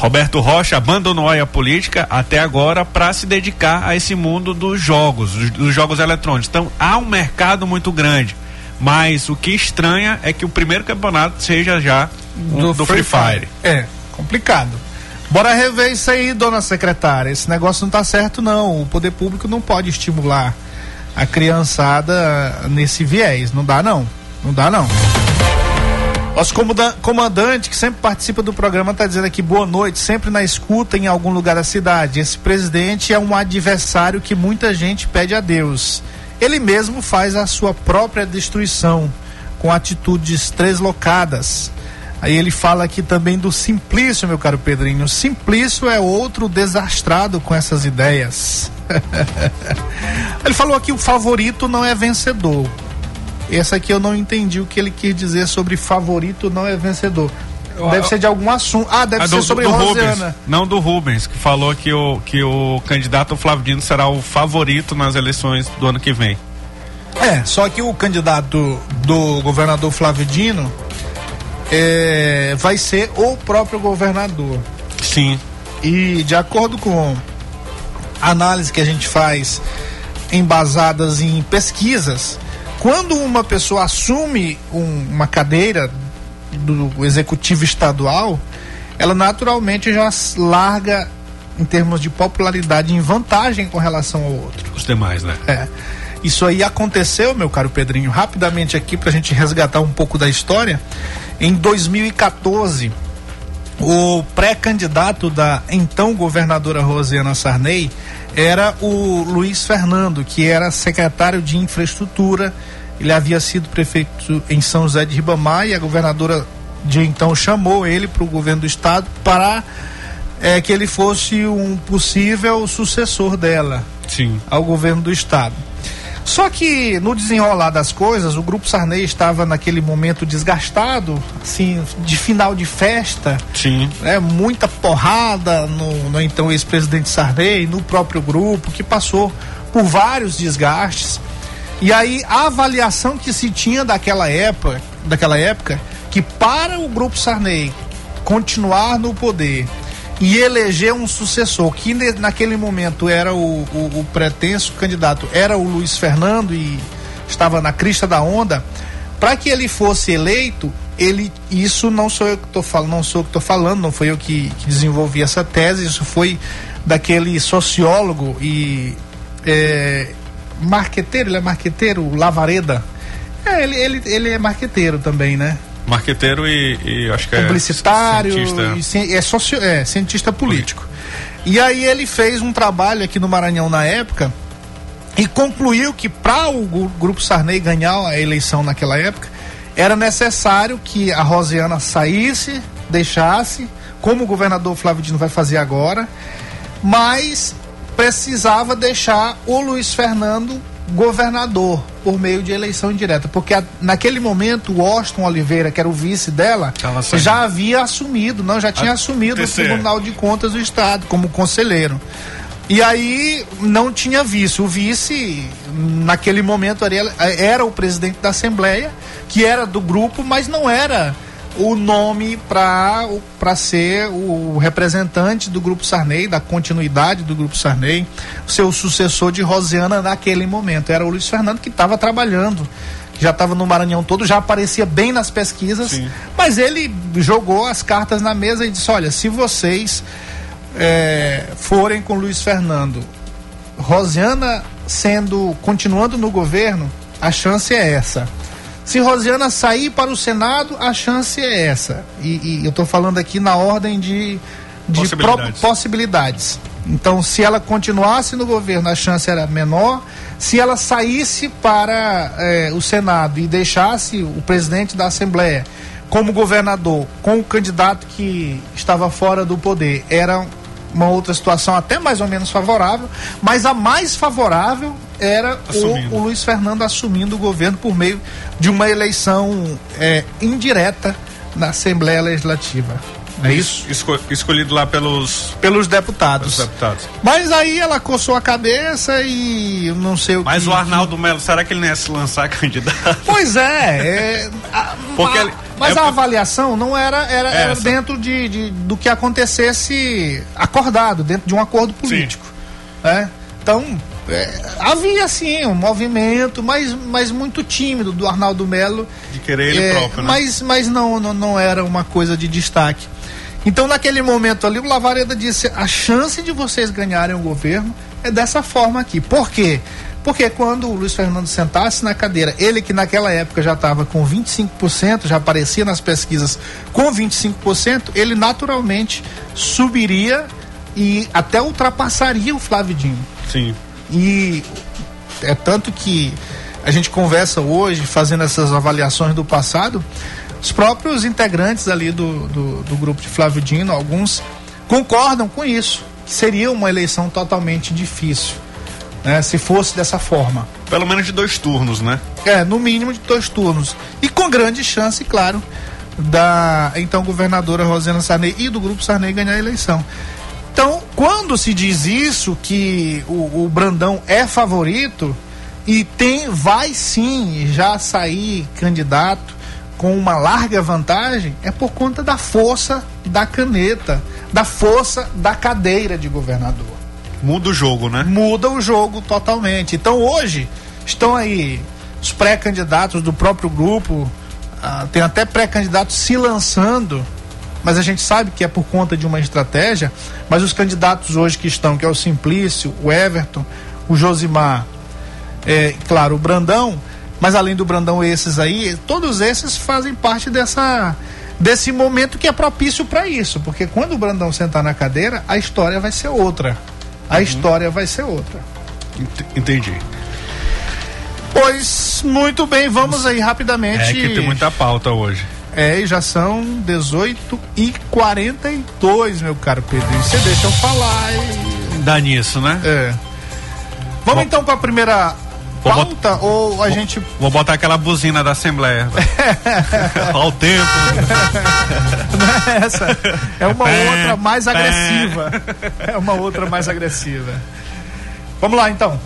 Roberto Rocha abandonou a política até agora para se dedicar a esse mundo dos jogos, dos, dos jogos eletrônicos. Então há um mercado muito grande. Mas o que estranha é que o primeiro campeonato seja já um do, Free Fire. É, complicado. Bora rever isso aí, dona secretária. Esse negócio não tá certo, não. O poder público não pode estimular a criançada nesse viés. Não dá, não. Não dá, não. Nosso comandante, que sempre participa do programa, está dizendo aqui boa noite, sempre na escuta em algum lugar da cidade. Esse presidente é um adversário que muita gente pede a Deus. Ele mesmo faz a sua própria destruição com atitudes treslocadas. Aí ele fala aqui também do Simplício, meu caro Pedrinho. Simplício é outro desastrado com essas ideias. [LAUGHS] ele falou aqui o favorito não é vencedor. Essa aqui eu não entendi o que ele quis dizer sobre favorito não é vencedor. Deve ser de algum assunto. Ah, deve ah, ser do, sobre do. Rubens, não do Rubens, que falou que o, que o candidato Flávio Dino será o favorito nas eleições do ano que vem. É, só que o candidato do governador Flávio Dino é, vai ser o próprio governador. Sim. E de acordo com a análise que a gente faz embasadas em pesquisas, quando uma pessoa assume um, uma cadeira do executivo estadual, ela naturalmente já larga em termos de popularidade em vantagem com relação ao outro. Os demais, né? É. Isso aí aconteceu, meu caro Pedrinho, rapidamente aqui para a gente resgatar um pouco da história. Em 2014, o pré-candidato da então governadora Rosiana Sarney era o Luiz Fernando, que era secretário de infraestrutura. Ele havia sido prefeito em São José de Ribamar e a governadora de então chamou ele para o governo do estado para é, que ele fosse um possível sucessor dela Sim. ao governo do estado. Só que no desenrolar das coisas, o grupo Sarney estava naquele momento desgastado, assim, de final de festa. Sim. Né, muita porrada no, no então ex-presidente Sarney, no próprio grupo, que passou por vários desgastes. E aí a avaliação que se tinha daquela época, daquela época, que para o grupo Sarney continuar no poder e eleger um sucessor, que naquele momento era o, o, o, pretenso candidato, era o Luiz Fernando e estava na crista da onda, para que ele fosse eleito, ele isso não sou eu que estou falando, não sou eu que estou falando, não foi eu que, que, desenvolvi essa tese, isso foi daquele sociólogo e é, marqueteiro, ele é marqueteiro, Lavareda. É, ele, ele, ele é marqueteiro também, né? Marqueteiro e, e acho que é Publicitário, é cientista, e, é, socio, é cientista político. E aí ele fez um trabalho aqui no Maranhão na época e concluiu que para o Grupo Sarney ganhar a eleição naquela época era necessário que a Rosiana saísse, deixasse, como o governador Flávio Dino vai fazer agora, mas precisava deixar o Luiz Fernando governador por meio de eleição indireta, porque a, naquele momento o Austin Oliveira, que era o vice dela, já havia assumido, não, já tinha a assumido o Tribunal de Contas do Estado como conselheiro. E aí não tinha vice. O vice, naquele momento, era, era o presidente da Assembleia, que era do grupo, mas não era o nome para ser o representante do Grupo Sarney, da continuidade do Grupo Sarney, seu sucessor de Rosiana naquele momento. Era o Luiz Fernando que estava trabalhando, já estava no Maranhão todo, já aparecia bem nas pesquisas, Sim. mas ele jogou as cartas na mesa e disse: olha, se vocês é, forem com Luiz Fernando, Rosiana sendo continuando no governo, a chance é essa se Rosiana sair para o Senado, a chance é essa. E, e eu estou falando aqui na ordem de, de possibilidades. possibilidades. Então, se ela continuasse no governo, a chance era menor. Se ela saísse para eh, o Senado e deixasse o presidente da Assembleia como governador, com o candidato que estava fora do poder, era uma outra situação até mais ou menos favorável, mas a mais favorável era o, o, Luiz Fernando assumindo o governo por meio de uma eleição é, indireta na Assembleia Legislativa. É isso? Esco, escolhido lá pelos pelos deputados. pelos deputados. Mas aí ela coçou a cabeça e não sei o Mas que, o Arnaldo Melo, será que ele não ia se lançar [LAUGHS] candidato? Pois é. é a, Porque a, ele, mas é, a avaliação não era, era, era dentro de, de, do que acontecesse acordado, dentro de um acordo político. Né? Então, é, havia sim um movimento, mas, mas muito tímido do Arnaldo Melo. De querer ele é, próprio, né? Mas, mas não, não, não era uma coisa de destaque. Então, naquele momento ali, o Lavareda disse: a chance de vocês ganharem o governo é dessa forma aqui. Por quê? Porque quando o Luiz Fernando sentasse na cadeira, ele que naquela época já estava com 25%, já aparecia nas pesquisas com 25%, ele naturalmente subiria e até ultrapassaria o Flávio Dino. Sim. E é tanto que a gente conversa hoje, fazendo essas avaliações do passado, os próprios integrantes ali do, do, do grupo de Flávio Dino, alguns concordam com isso, que seria uma eleição totalmente difícil, né, se fosse dessa forma. Pelo menos de dois turnos, né? É, no mínimo de dois turnos. E com grande chance, claro, da então governadora Rosana Sarney e do grupo Sarney ganhar a eleição. Então, quando se diz isso, que o, o Brandão é favorito e tem, vai sim já sair candidato com uma larga vantagem, é por conta da força da caneta, da força da cadeira de governador. Muda o jogo, né? Muda o jogo totalmente. Então hoje estão aí os pré-candidatos do próprio grupo, ah, tem até pré-candidatos se lançando mas a gente sabe que é por conta de uma estratégia. Mas os candidatos hoje que estão, que é o Simplício, o Everton, o Josimar, é, claro, o Brandão, mas além do Brandão, esses aí, todos esses fazem parte dessa desse momento que é propício para isso, porque quando o Brandão sentar na cadeira, a história vai ser outra. A uhum. história vai ser outra. Entendi. Pois muito bem, vamos aí rapidamente. É que tem muita pauta hoje. É, e já são 18 e 42, meu caro Pedro. Você deixa eu falar e... Dá nisso, né? É. Vamos Bom, então para a primeira pauta bot... ou a vou, gente. Vou botar aquela buzina da Assembleia. [LAUGHS] Ao tempo. Não é essa. É uma outra mais agressiva. É uma outra mais agressiva. Vamos lá então.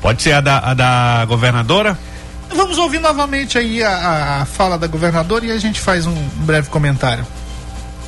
Pode ser a da, a da governadora? Vamos ouvir novamente aí a, a fala da governadora e a gente faz um breve comentário.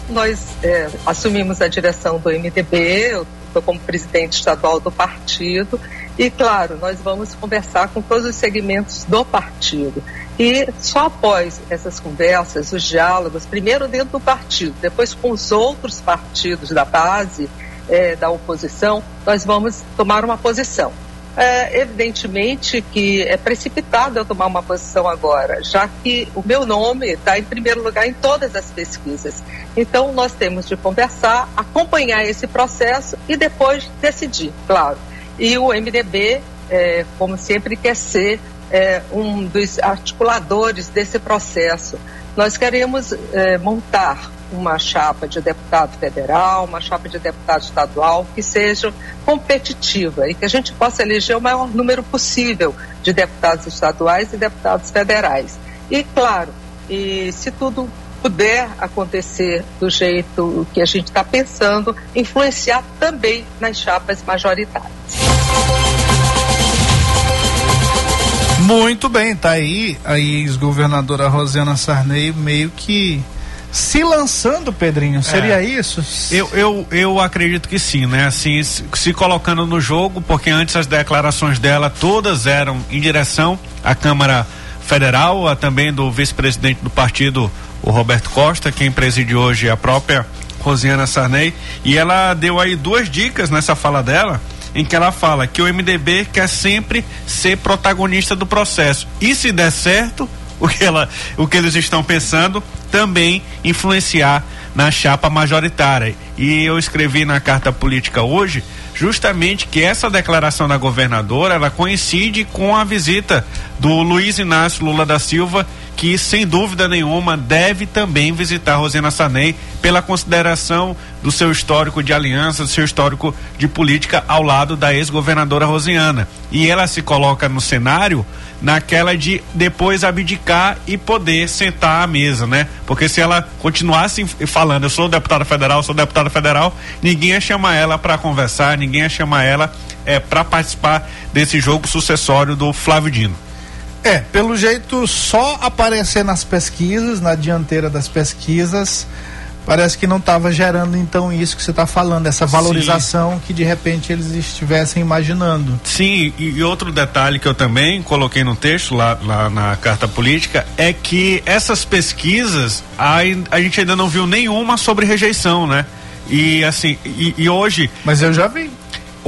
Nós é, assumimos a direção do MDB, eu estou como presidente estadual do partido e, claro, nós vamos conversar com todos os segmentos do partido. E só após essas conversas, os diálogos, primeiro dentro do partido, depois com os outros partidos da base, é, da oposição, nós vamos tomar uma posição. É, evidentemente que é precipitado eu tomar uma posição agora, já que o meu nome está em primeiro lugar em todas as pesquisas. Então, nós temos de conversar, acompanhar esse processo e depois decidir, claro. E o MDB, é, como sempre, quer ser é, um dos articuladores desse processo. Nós queremos é, montar uma chapa de deputado federal, uma chapa de deputado estadual que seja competitiva e que a gente possa eleger o maior número possível de deputados estaduais e deputados federais. E, claro, e se tudo puder acontecer do jeito que a gente está pensando, influenciar também nas chapas majoritárias. Muito bem, tá aí a ex-governadora Rosiana Sarney meio que se lançando, Pedrinho, seria é. isso? Eu, eu, eu acredito que sim, né? Assim, se, se, colocando no jogo, porque antes as declarações dela todas eram em direção à Câmara Federal, a também do vice-presidente do partido, o Roberto Costa, quem preside hoje é a própria Rosiana Sarney, e ela deu aí duas dicas nessa fala dela, em que ela fala que o MDB quer sempre ser protagonista do processo. E se der certo, [LAUGHS] o que, ela, o que eles estão pensando, também influenciar na chapa majoritária. E eu escrevi na carta política hoje justamente que essa declaração da governadora ela coincide com a visita do Luiz Inácio Lula da Silva, que sem dúvida nenhuma deve também visitar Rosina Sanei pela consideração do seu histórico de aliança, do seu histórico de política ao lado da ex-governadora Rosiana. E ela se coloca no cenário naquela de depois abdicar e poder sentar à mesa, né? Porque se ela continuasse falando, eu sou deputada federal, sou deputada federal, ninguém ia chamar ela para conversar, ninguém ia chamar ela é, para participar desse jogo sucessório do Flávio Dino. É, pelo jeito, só aparecer nas pesquisas, na dianteira das pesquisas, parece que não estava gerando então isso que você está falando, essa valorização Sim. que de repente eles estivessem imaginando. Sim, e, e, outro detalhe que eu também coloquei no texto lá, lá na carta política é que essas pesquisas a, a gente ainda não viu nenhuma sobre rejeição, né? E assim, e, e hoje. Mas eu já vi.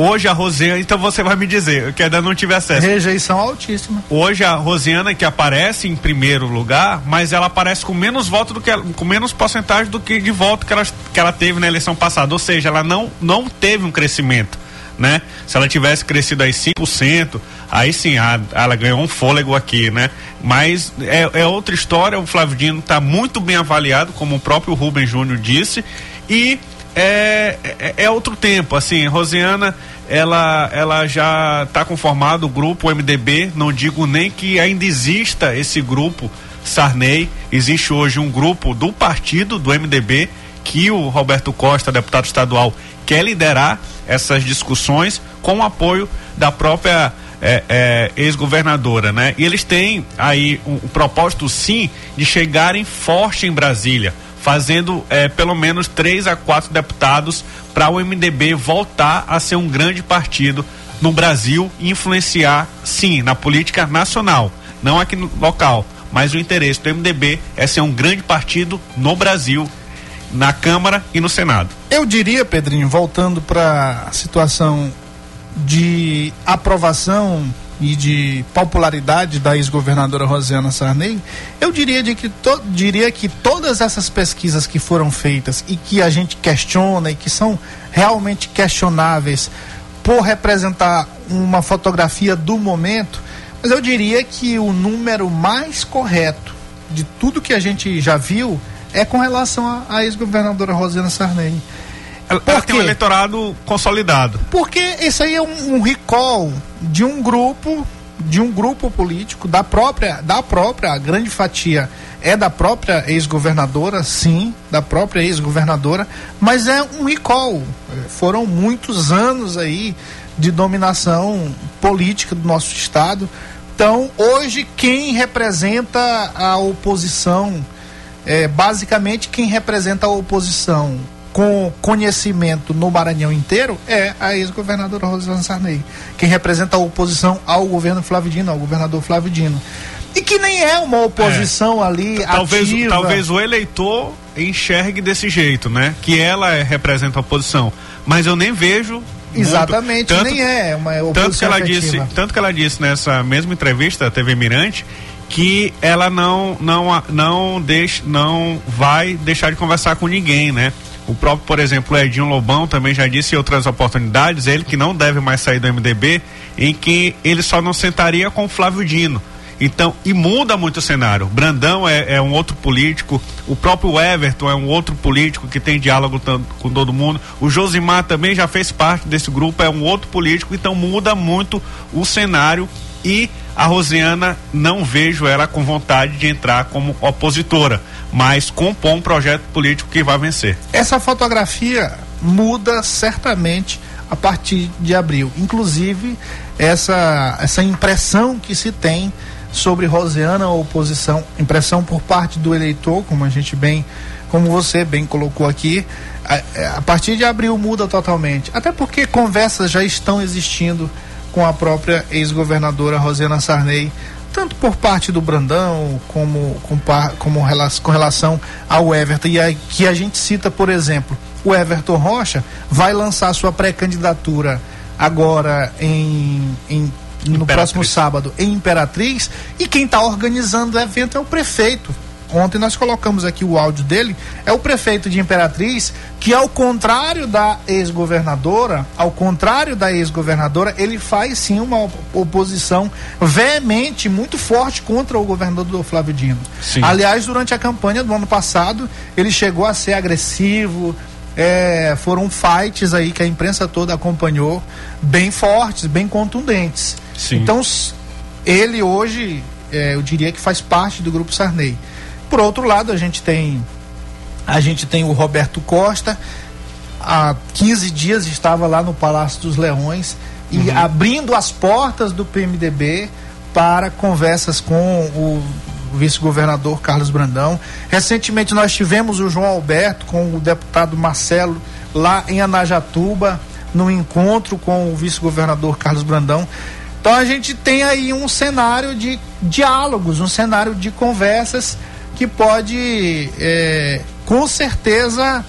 Hoje a Rosiana, então você vai me dizer, que ainda não tive acesso. Rejeição altíssima. Hoje a Rosiana que aparece em primeiro lugar, mas ela aparece com menos voto do que com menos porcentagem do que de voto que ela, que ela teve na eleição passada, ou seja, ela não não teve um crescimento, né? Se ela tivesse crescido aí 5%, aí sim, a, ela ganhou um fôlego aqui, né? Mas é, é outra história, o Flávio Dino está muito bem avaliado, como o próprio Rubem Júnior disse, e é, é, é, outro tempo, assim, Rosiana, ela, ela já está conformado o grupo MDB, não digo nem que ainda exista esse grupo Sarney, existe hoje um grupo do partido, do MDB, que o Roberto Costa, deputado estadual, quer liderar essas discussões com o apoio da própria é, é, ex-governadora, né? E eles têm aí o um, um propósito, sim, de chegarem forte em Brasília fazendo é, pelo menos três a quatro deputados para o MDB voltar a ser um grande partido no Brasil e influenciar, sim, na política nacional, não aqui no local. Mas o interesse do MDB é ser um grande partido no Brasil, na Câmara e no Senado. Eu diria, Pedrinho, voltando para a situação de aprovação e de popularidade da ex-governadora Rosiana Sarney, eu diria, de que to, diria que todas essas pesquisas que foram feitas e que a gente questiona e que são realmente questionáveis por representar uma fotografia do momento, mas eu diria que o número mais correto de tudo que a gente já viu é com relação à ex-governadora Rosiana Sarney. Ela, ela tem um eleitorado consolidado. Porque isso aí é um, um recall de um grupo de um grupo político da própria da própria a grande fatia é da própria ex-governadora, sim, da própria ex-governadora, mas é um recall. Foram muitos anos aí de dominação política do nosso estado. Então, hoje quem representa a oposição, é, basicamente quem representa a oposição com conhecimento no Maranhão inteiro é a ex-governadora Rosana Sarney, quem representa a oposição ao governo Flávio Dino, ao governador Flávio Dino. E que nem é uma oposição é. ali talvez, ativa. Talvez o eleitor enxergue desse jeito, né? Que ela é, representa a oposição. Mas eu nem vejo Exatamente, tanto, nem é uma tanto que ela disse Tanto que ela disse nessa mesma entrevista à TV Mirante que ela não não não deixa não vai deixar de conversar com ninguém, né? O próprio, por exemplo, Edinho Lobão também já disse em outras oportunidades, ele que não deve mais sair do MDB, em que ele só não sentaria com o Flávio Dino. Então, e muda muito o cenário. Brandão é, é, um outro político, o próprio Everton é um outro político que tem diálogo com todo mundo. O Josimar também já fez parte desse grupo, é um outro político, então muda muito o cenário e a Rosiana não vejo ela com vontade de entrar como opositora, mas compor um projeto político que vai vencer. Essa fotografia muda certamente a partir de abril. Inclusive, essa, essa impressão que se tem sobre Rosiana, a oposição, impressão por parte do eleitor, como a gente bem, como você bem colocou aqui, a, a partir de abril muda totalmente. Até porque conversas já estão existindo com a própria ex-governadora Rosiana Sarney, tanto por parte do Brandão como com, como com relação ao Everton. E que a gente cita, por exemplo, o Everton Rocha vai lançar sua pré-candidatura agora em, em no próximo sábado em Imperatriz e quem está organizando o evento é o prefeito Ontem nós colocamos aqui o áudio dele. É o prefeito de Imperatriz que, ao contrário da ex-governadora, ao contrário da ex-governadora, ele faz sim uma oposição veemente, muito forte contra o governador Flávio Dino. Sim. Aliás, durante a campanha do ano passado, ele chegou a ser agressivo. É, foram fights aí que a imprensa toda acompanhou, bem fortes, bem contundentes. Sim. Então, ele hoje, é, eu diria que faz parte do grupo Sarney. Por outro lado, a gente tem a gente tem o Roberto Costa, há 15 dias estava lá no Palácio dos Leões e uhum. abrindo as portas do PMDB para conversas com o vice-governador Carlos Brandão. Recentemente nós tivemos o João Alberto com o deputado Marcelo lá em Anajatuba, no encontro com o vice-governador Carlos Brandão. Então a gente tem aí um cenário de diálogos, um cenário de conversas que pode, é, com certeza,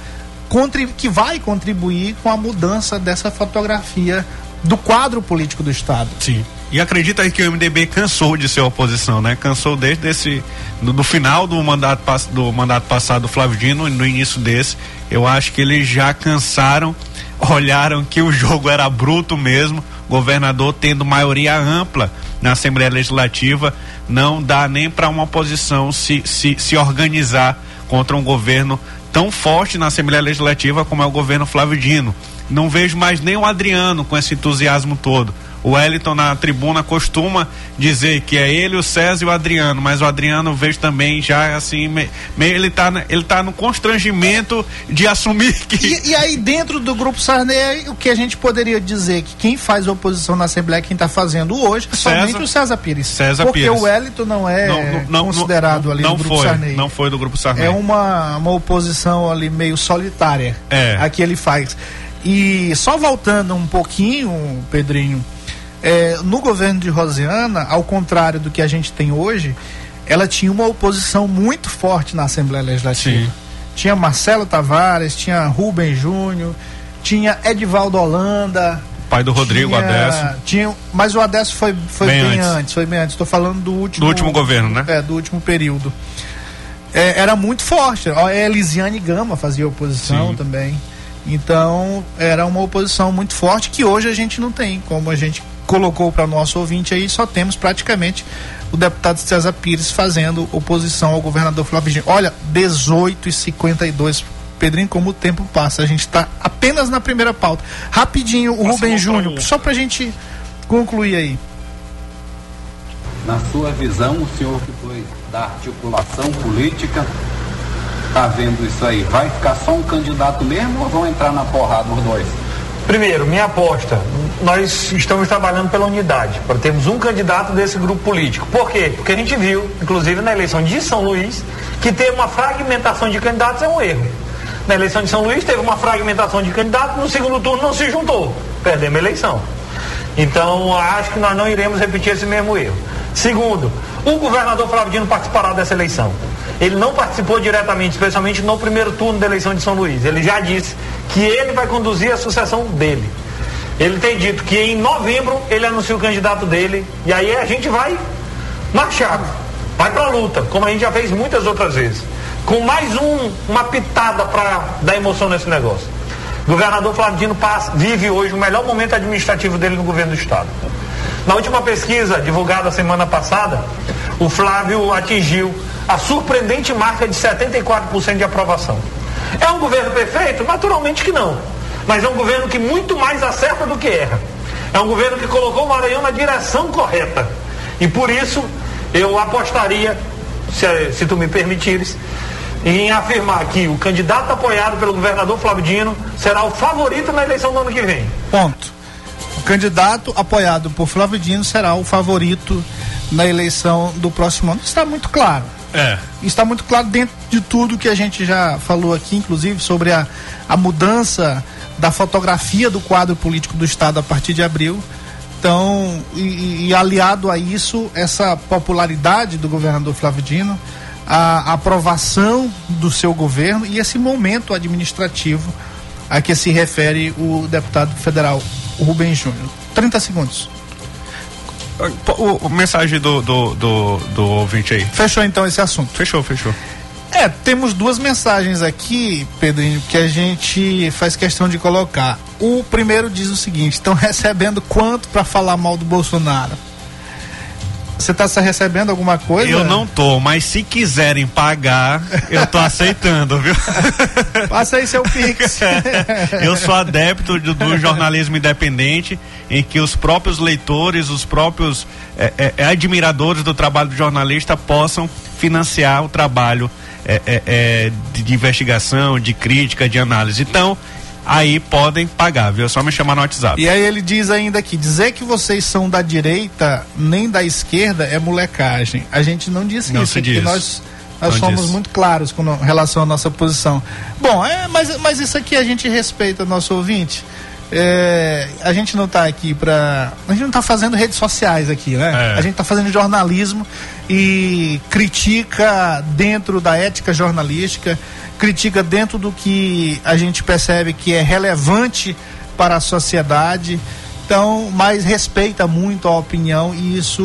que vai contribuir com a mudança dessa fotografia do quadro político do Estado. Sim. E acredita aí que o MDB cansou de ser oposição, né? Cansou desde esse no, no final do mandato do mandato passado do Flávio Dino, no início desse, eu acho que eles já cansaram, [LAUGHS] olharam que o jogo era bruto mesmo, governador tendo maioria ampla na Assembleia Legislativa, não dá nem para uma oposição se, se, se organizar contra um governo tão forte na Assembleia Legislativa como é o governo Flávio Dino. Não vejo mais nem o Adriano com esse entusiasmo todo. O Wellington na tribuna costuma dizer que é ele, o César e o Adriano, mas o Adriano vejo também já assim, meio, ele tá, ele tá no constrangimento de assumir que. E, e aí, dentro do grupo Sarney, o que a gente poderia dizer que quem faz oposição na Assembleia, quem está fazendo hoje, é César, somente o César Pires. César porque Pires. o Wellington não é não, não, considerado não, ali não no grupo foi, Sarney. Não foi do grupo Sarney. É uma, uma oposição ali meio solitária. É. A que ele faz. E só voltando um pouquinho, Pedrinho é, no governo de Rosiana, ao contrário do que a gente tem hoje, ela tinha uma oposição muito forte na Assembleia Legislativa. Sim. Tinha Marcelo Tavares, tinha Rubem Júnior, tinha Edivaldo Holanda. Pai do Rodrigo tinha, Adesso. Tinha, mas o Adesso foi, foi bem, bem antes. antes. foi bem antes. Estou falando do último. Do último governo, né? É, do último período. É, era muito forte. A Elisiane Gama fazia oposição Sim. também. Então, era uma oposição muito forte que hoje a gente não tem, como a gente colocou para nosso ouvinte aí, só temos praticamente o deputado César Pires fazendo oposição ao governador Flávio Dino. Olha, 18 e 52 Pedrinho, como o tempo passa, a gente está apenas na primeira pauta. Rapidinho, o Rubem Júnior, só para a gente concluir aí. Na sua visão, o senhor que foi da articulação política, tá vendo isso aí? Vai ficar só um candidato mesmo ou vão entrar na porrada os dois? Primeiro, minha aposta, nós estamos trabalhando pela unidade, para termos um candidato desse grupo político. Por quê? Porque a gente viu, inclusive na eleição de São Luís, que ter uma fragmentação de candidatos é um erro. Na eleição de São Luís teve uma fragmentação de candidatos, no segundo turno não se juntou, perdemos a eleição. Então, acho que nós não iremos repetir esse mesmo erro. Segundo, o governador Flávio Dino participará dessa eleição. Ele não participou diretamente, especialmente no primeiro turno da eleição de São Luís. Ele já disse que ele vai conduzir a sucessão dele. Ele tem dito que em novembro ele anuncia o candidato dele e aí a gente vai marchar, vai para a luta, como a gente já fez muitas outras vezes. Com mais um, uma pitada para dar emoção nesse negócio. O governador Flávio Dino passa, vive hoje o melhor momento administrativo dele no governo do estado. Na última pesquisa divulgada semana passada, o Flávio atingiu a surpreendente marca de 74% de aprovação. É um governo perfeito? Naturalmente que não. Mas é um governo que muito mais acerta do que erra. É um governo que colocou o Maranhão na direção correta. E por isso eu apostaria, se, se tu me permitires, em afirmar que o candidato apoiado pelo governador Flávio Dino será o favorito na eleição do ano que vem. Ponto. O candidato apoiado por Flávio Dino será o favorito na eleição do próximo ano. Está muito claro. É. Está muito claro dentro de tudo que a gente já falou aqui, inclusive sobre a, a mudança da fotografia do quadro político do Estado a partir de abril. Então, e, e aliado a isso, essa popularidade do governador Flávio Dino, a, a aprovação do seu governo e esse momento administrativo a que se refere o deputado federal Rubem Júnior. 30 segundos. O, o mensagem do, do, do, do ouvinte aí. Fechou então esse assunto. Fechou, fechou. É, temos duas mensagens aqui, Pedrinho, que a gente faz questão de colocar. O primeiro diz o seguinte: estão recebendo quanto para falar mal do Bolsonaro? Você está recebendo alguma coisa? Eu não tô, mas se quiserem pagar, eu tô aceitando, viu? [LAUGHS] Passa aí seu Pix. [LAUGHS] eu sou adepto do, do, jornalismo independente, em que os próprios leitores, os próprios é, é, é admiradores do trabalho do jornalista possam financiar o trabalho é, é, é, de, de investigação, de crítica, de análise. Então, aí podem pagar, viu? É só me chamar no WhatsApp. E aí ele diz ainda aqui, dizer que vocês são da direita nem da esquerda é molecagem. A gente não disse Não isso, se porque diz. nós nós Não somos diz. muito claros com relação à nossa posição. Bom, é, mas, mas isso aqui a gente respeita nosso ouvinte. É, a gente não está aqui para. A gente não está fazendo redes sociais aqui, né? É. A gente está fazendo jornalismo e critica dentro da ética jornalística, critica dentro do que a gente percebe que é relevante para a sociedade. Então, mas respeita muito a opinião e isso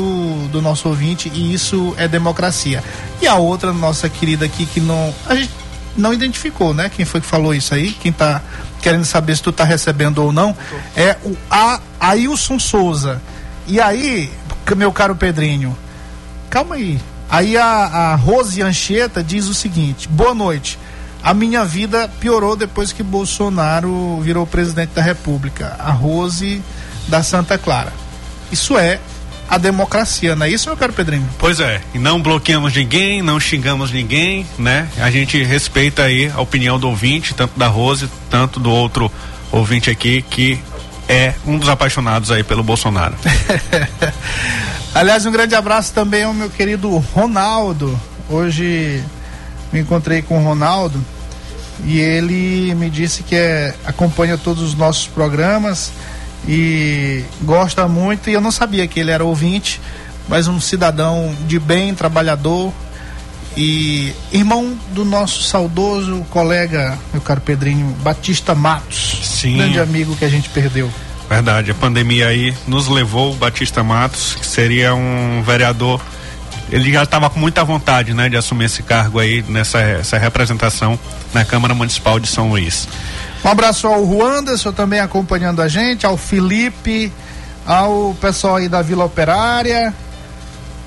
do nosso ouvinte e isso é democracia. E a outra nossa querida aqui que não a gente não identificou, né? Quem foi que falou isso aí? Quem tá querendo saber se tu tá recebendo ou não é o A Ailson Souza. E aí, meu caro Pedrinho, calma aí. Aí a, a Rose Anchieta diz o seguinte: boa noite. A minha vida piorou depois que Bolsonaro virou presidente da República. A Rose da Santa Clara. Isso é a democracia, não é isso, meu caro Pedrinho? Pois é, e não bloqueamos ninguém, não xingamos ninguém, né? A gente respeita aí a opinião do ouvinte, tanto da Rose, tanto do outro ouvinte aqui, que é um dos apaixonados aí pelo Bolsonaro. [LAUGHS] Aliás, um grande abraço também ao meu querido Ronaldo. Hoje me encontrei com o Ronaldo e ele me disse que é, acompanha todos os nossos programas e gosta muito. E eu não sabia que ele era ouvinte, mas um cidadão de bem, trabalhador e irmão do nosso saudoso colega, meu caro Pedrinho, Batista Matos. Sim. Grande amigo que a gente perdeu. Verdade, a pandemia aí nos levou o Batista Matos, que seria um vereador. Ele já estava com muita vontade, né, de assumir esse cargo aí nessa essa representação na Câmara Municipal de São Luís. Um abraço ao Ruanderson também acompanhando a gente, ao Felipe, ao pessoal aí da Vila Operária.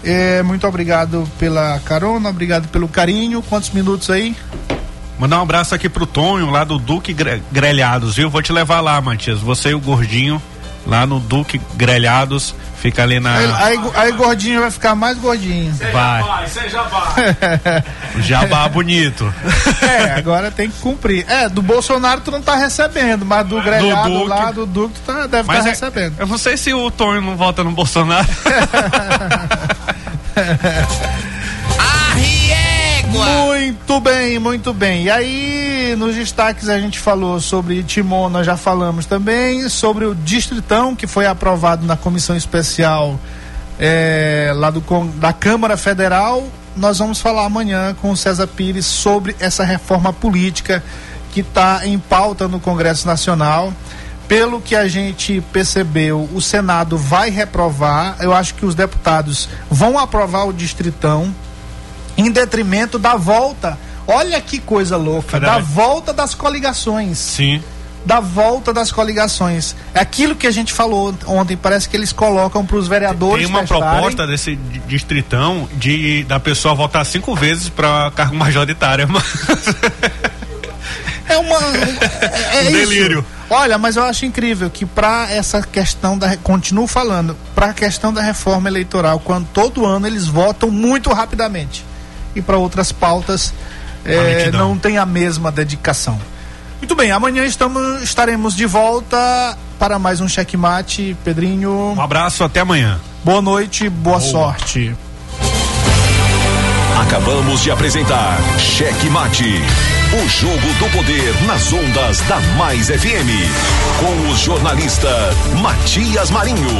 É, muito obrigado pela carona, obrigado pelo carinho. Quantos minutos aí? Mandar um abraço aqui pro Tonho, lá do Duque Gre- Grelhados, viu? Vou te levar lá, Matias. Você e o Gordinho, lá no Duque Grelhados, fica ali na. Aí, aí, aí gordinho vai ficar mais gordinho. Vai. Seja vai. Jabá bonito. [LAUGHS] É, agora tem que cumprir. É, do Bolsonaro tu não tá recebendo, mas do grelhado Duque. lá, do Duque, tu tá, deve estar Mas é- recebendo. eu não sei se o Tonho não vota no Bolsonaro. [LAUGHS] Muito bem, muito bem. E aí, nos destaques a gente falou sobre Timon, nós já falamos também, sobre o Distritão, que foi aprovado na comissão especial eh, lá do, da Câmara Federal. Nós vamos falar amanhã com o César Pires sobre essa reforma política que está em pauta no Congresso Nacional. Pelo que a gente percebeu, o Senado vai reprovar. Eu acho que os deputados vão aprovar o Distritão em detrimento da volta. Olha que coisa louca, Federal. da volta das coligações. Sim. Da volta das coligações. É aquilo que a gente falou ontem, parece que eles colocam para os vereadores Tem uma testarem. proposta desse di- distritão de da pessoa votar cinco vezes para cargo majoritário. [LAUGHS] É uma é, é Um isso. delírio. Olha, mas eu acho incrível que para essa questão da continuo falando, para a questão da reforma eleitoral, quando todo ano eles votam muito rapidamente e para outras pautas lentidão. não tem a mesma dedicação. Muito bem, amanhã estamos estaremos de volta para mais um checkmate, Pedrinho. Um abraço, até amanhã. Boa noite, boa sorte. Acabamos de apresentar Cheque Mate. O jogo do poder nas ondas da Mais FM. Com o jornalista Matias Marinho.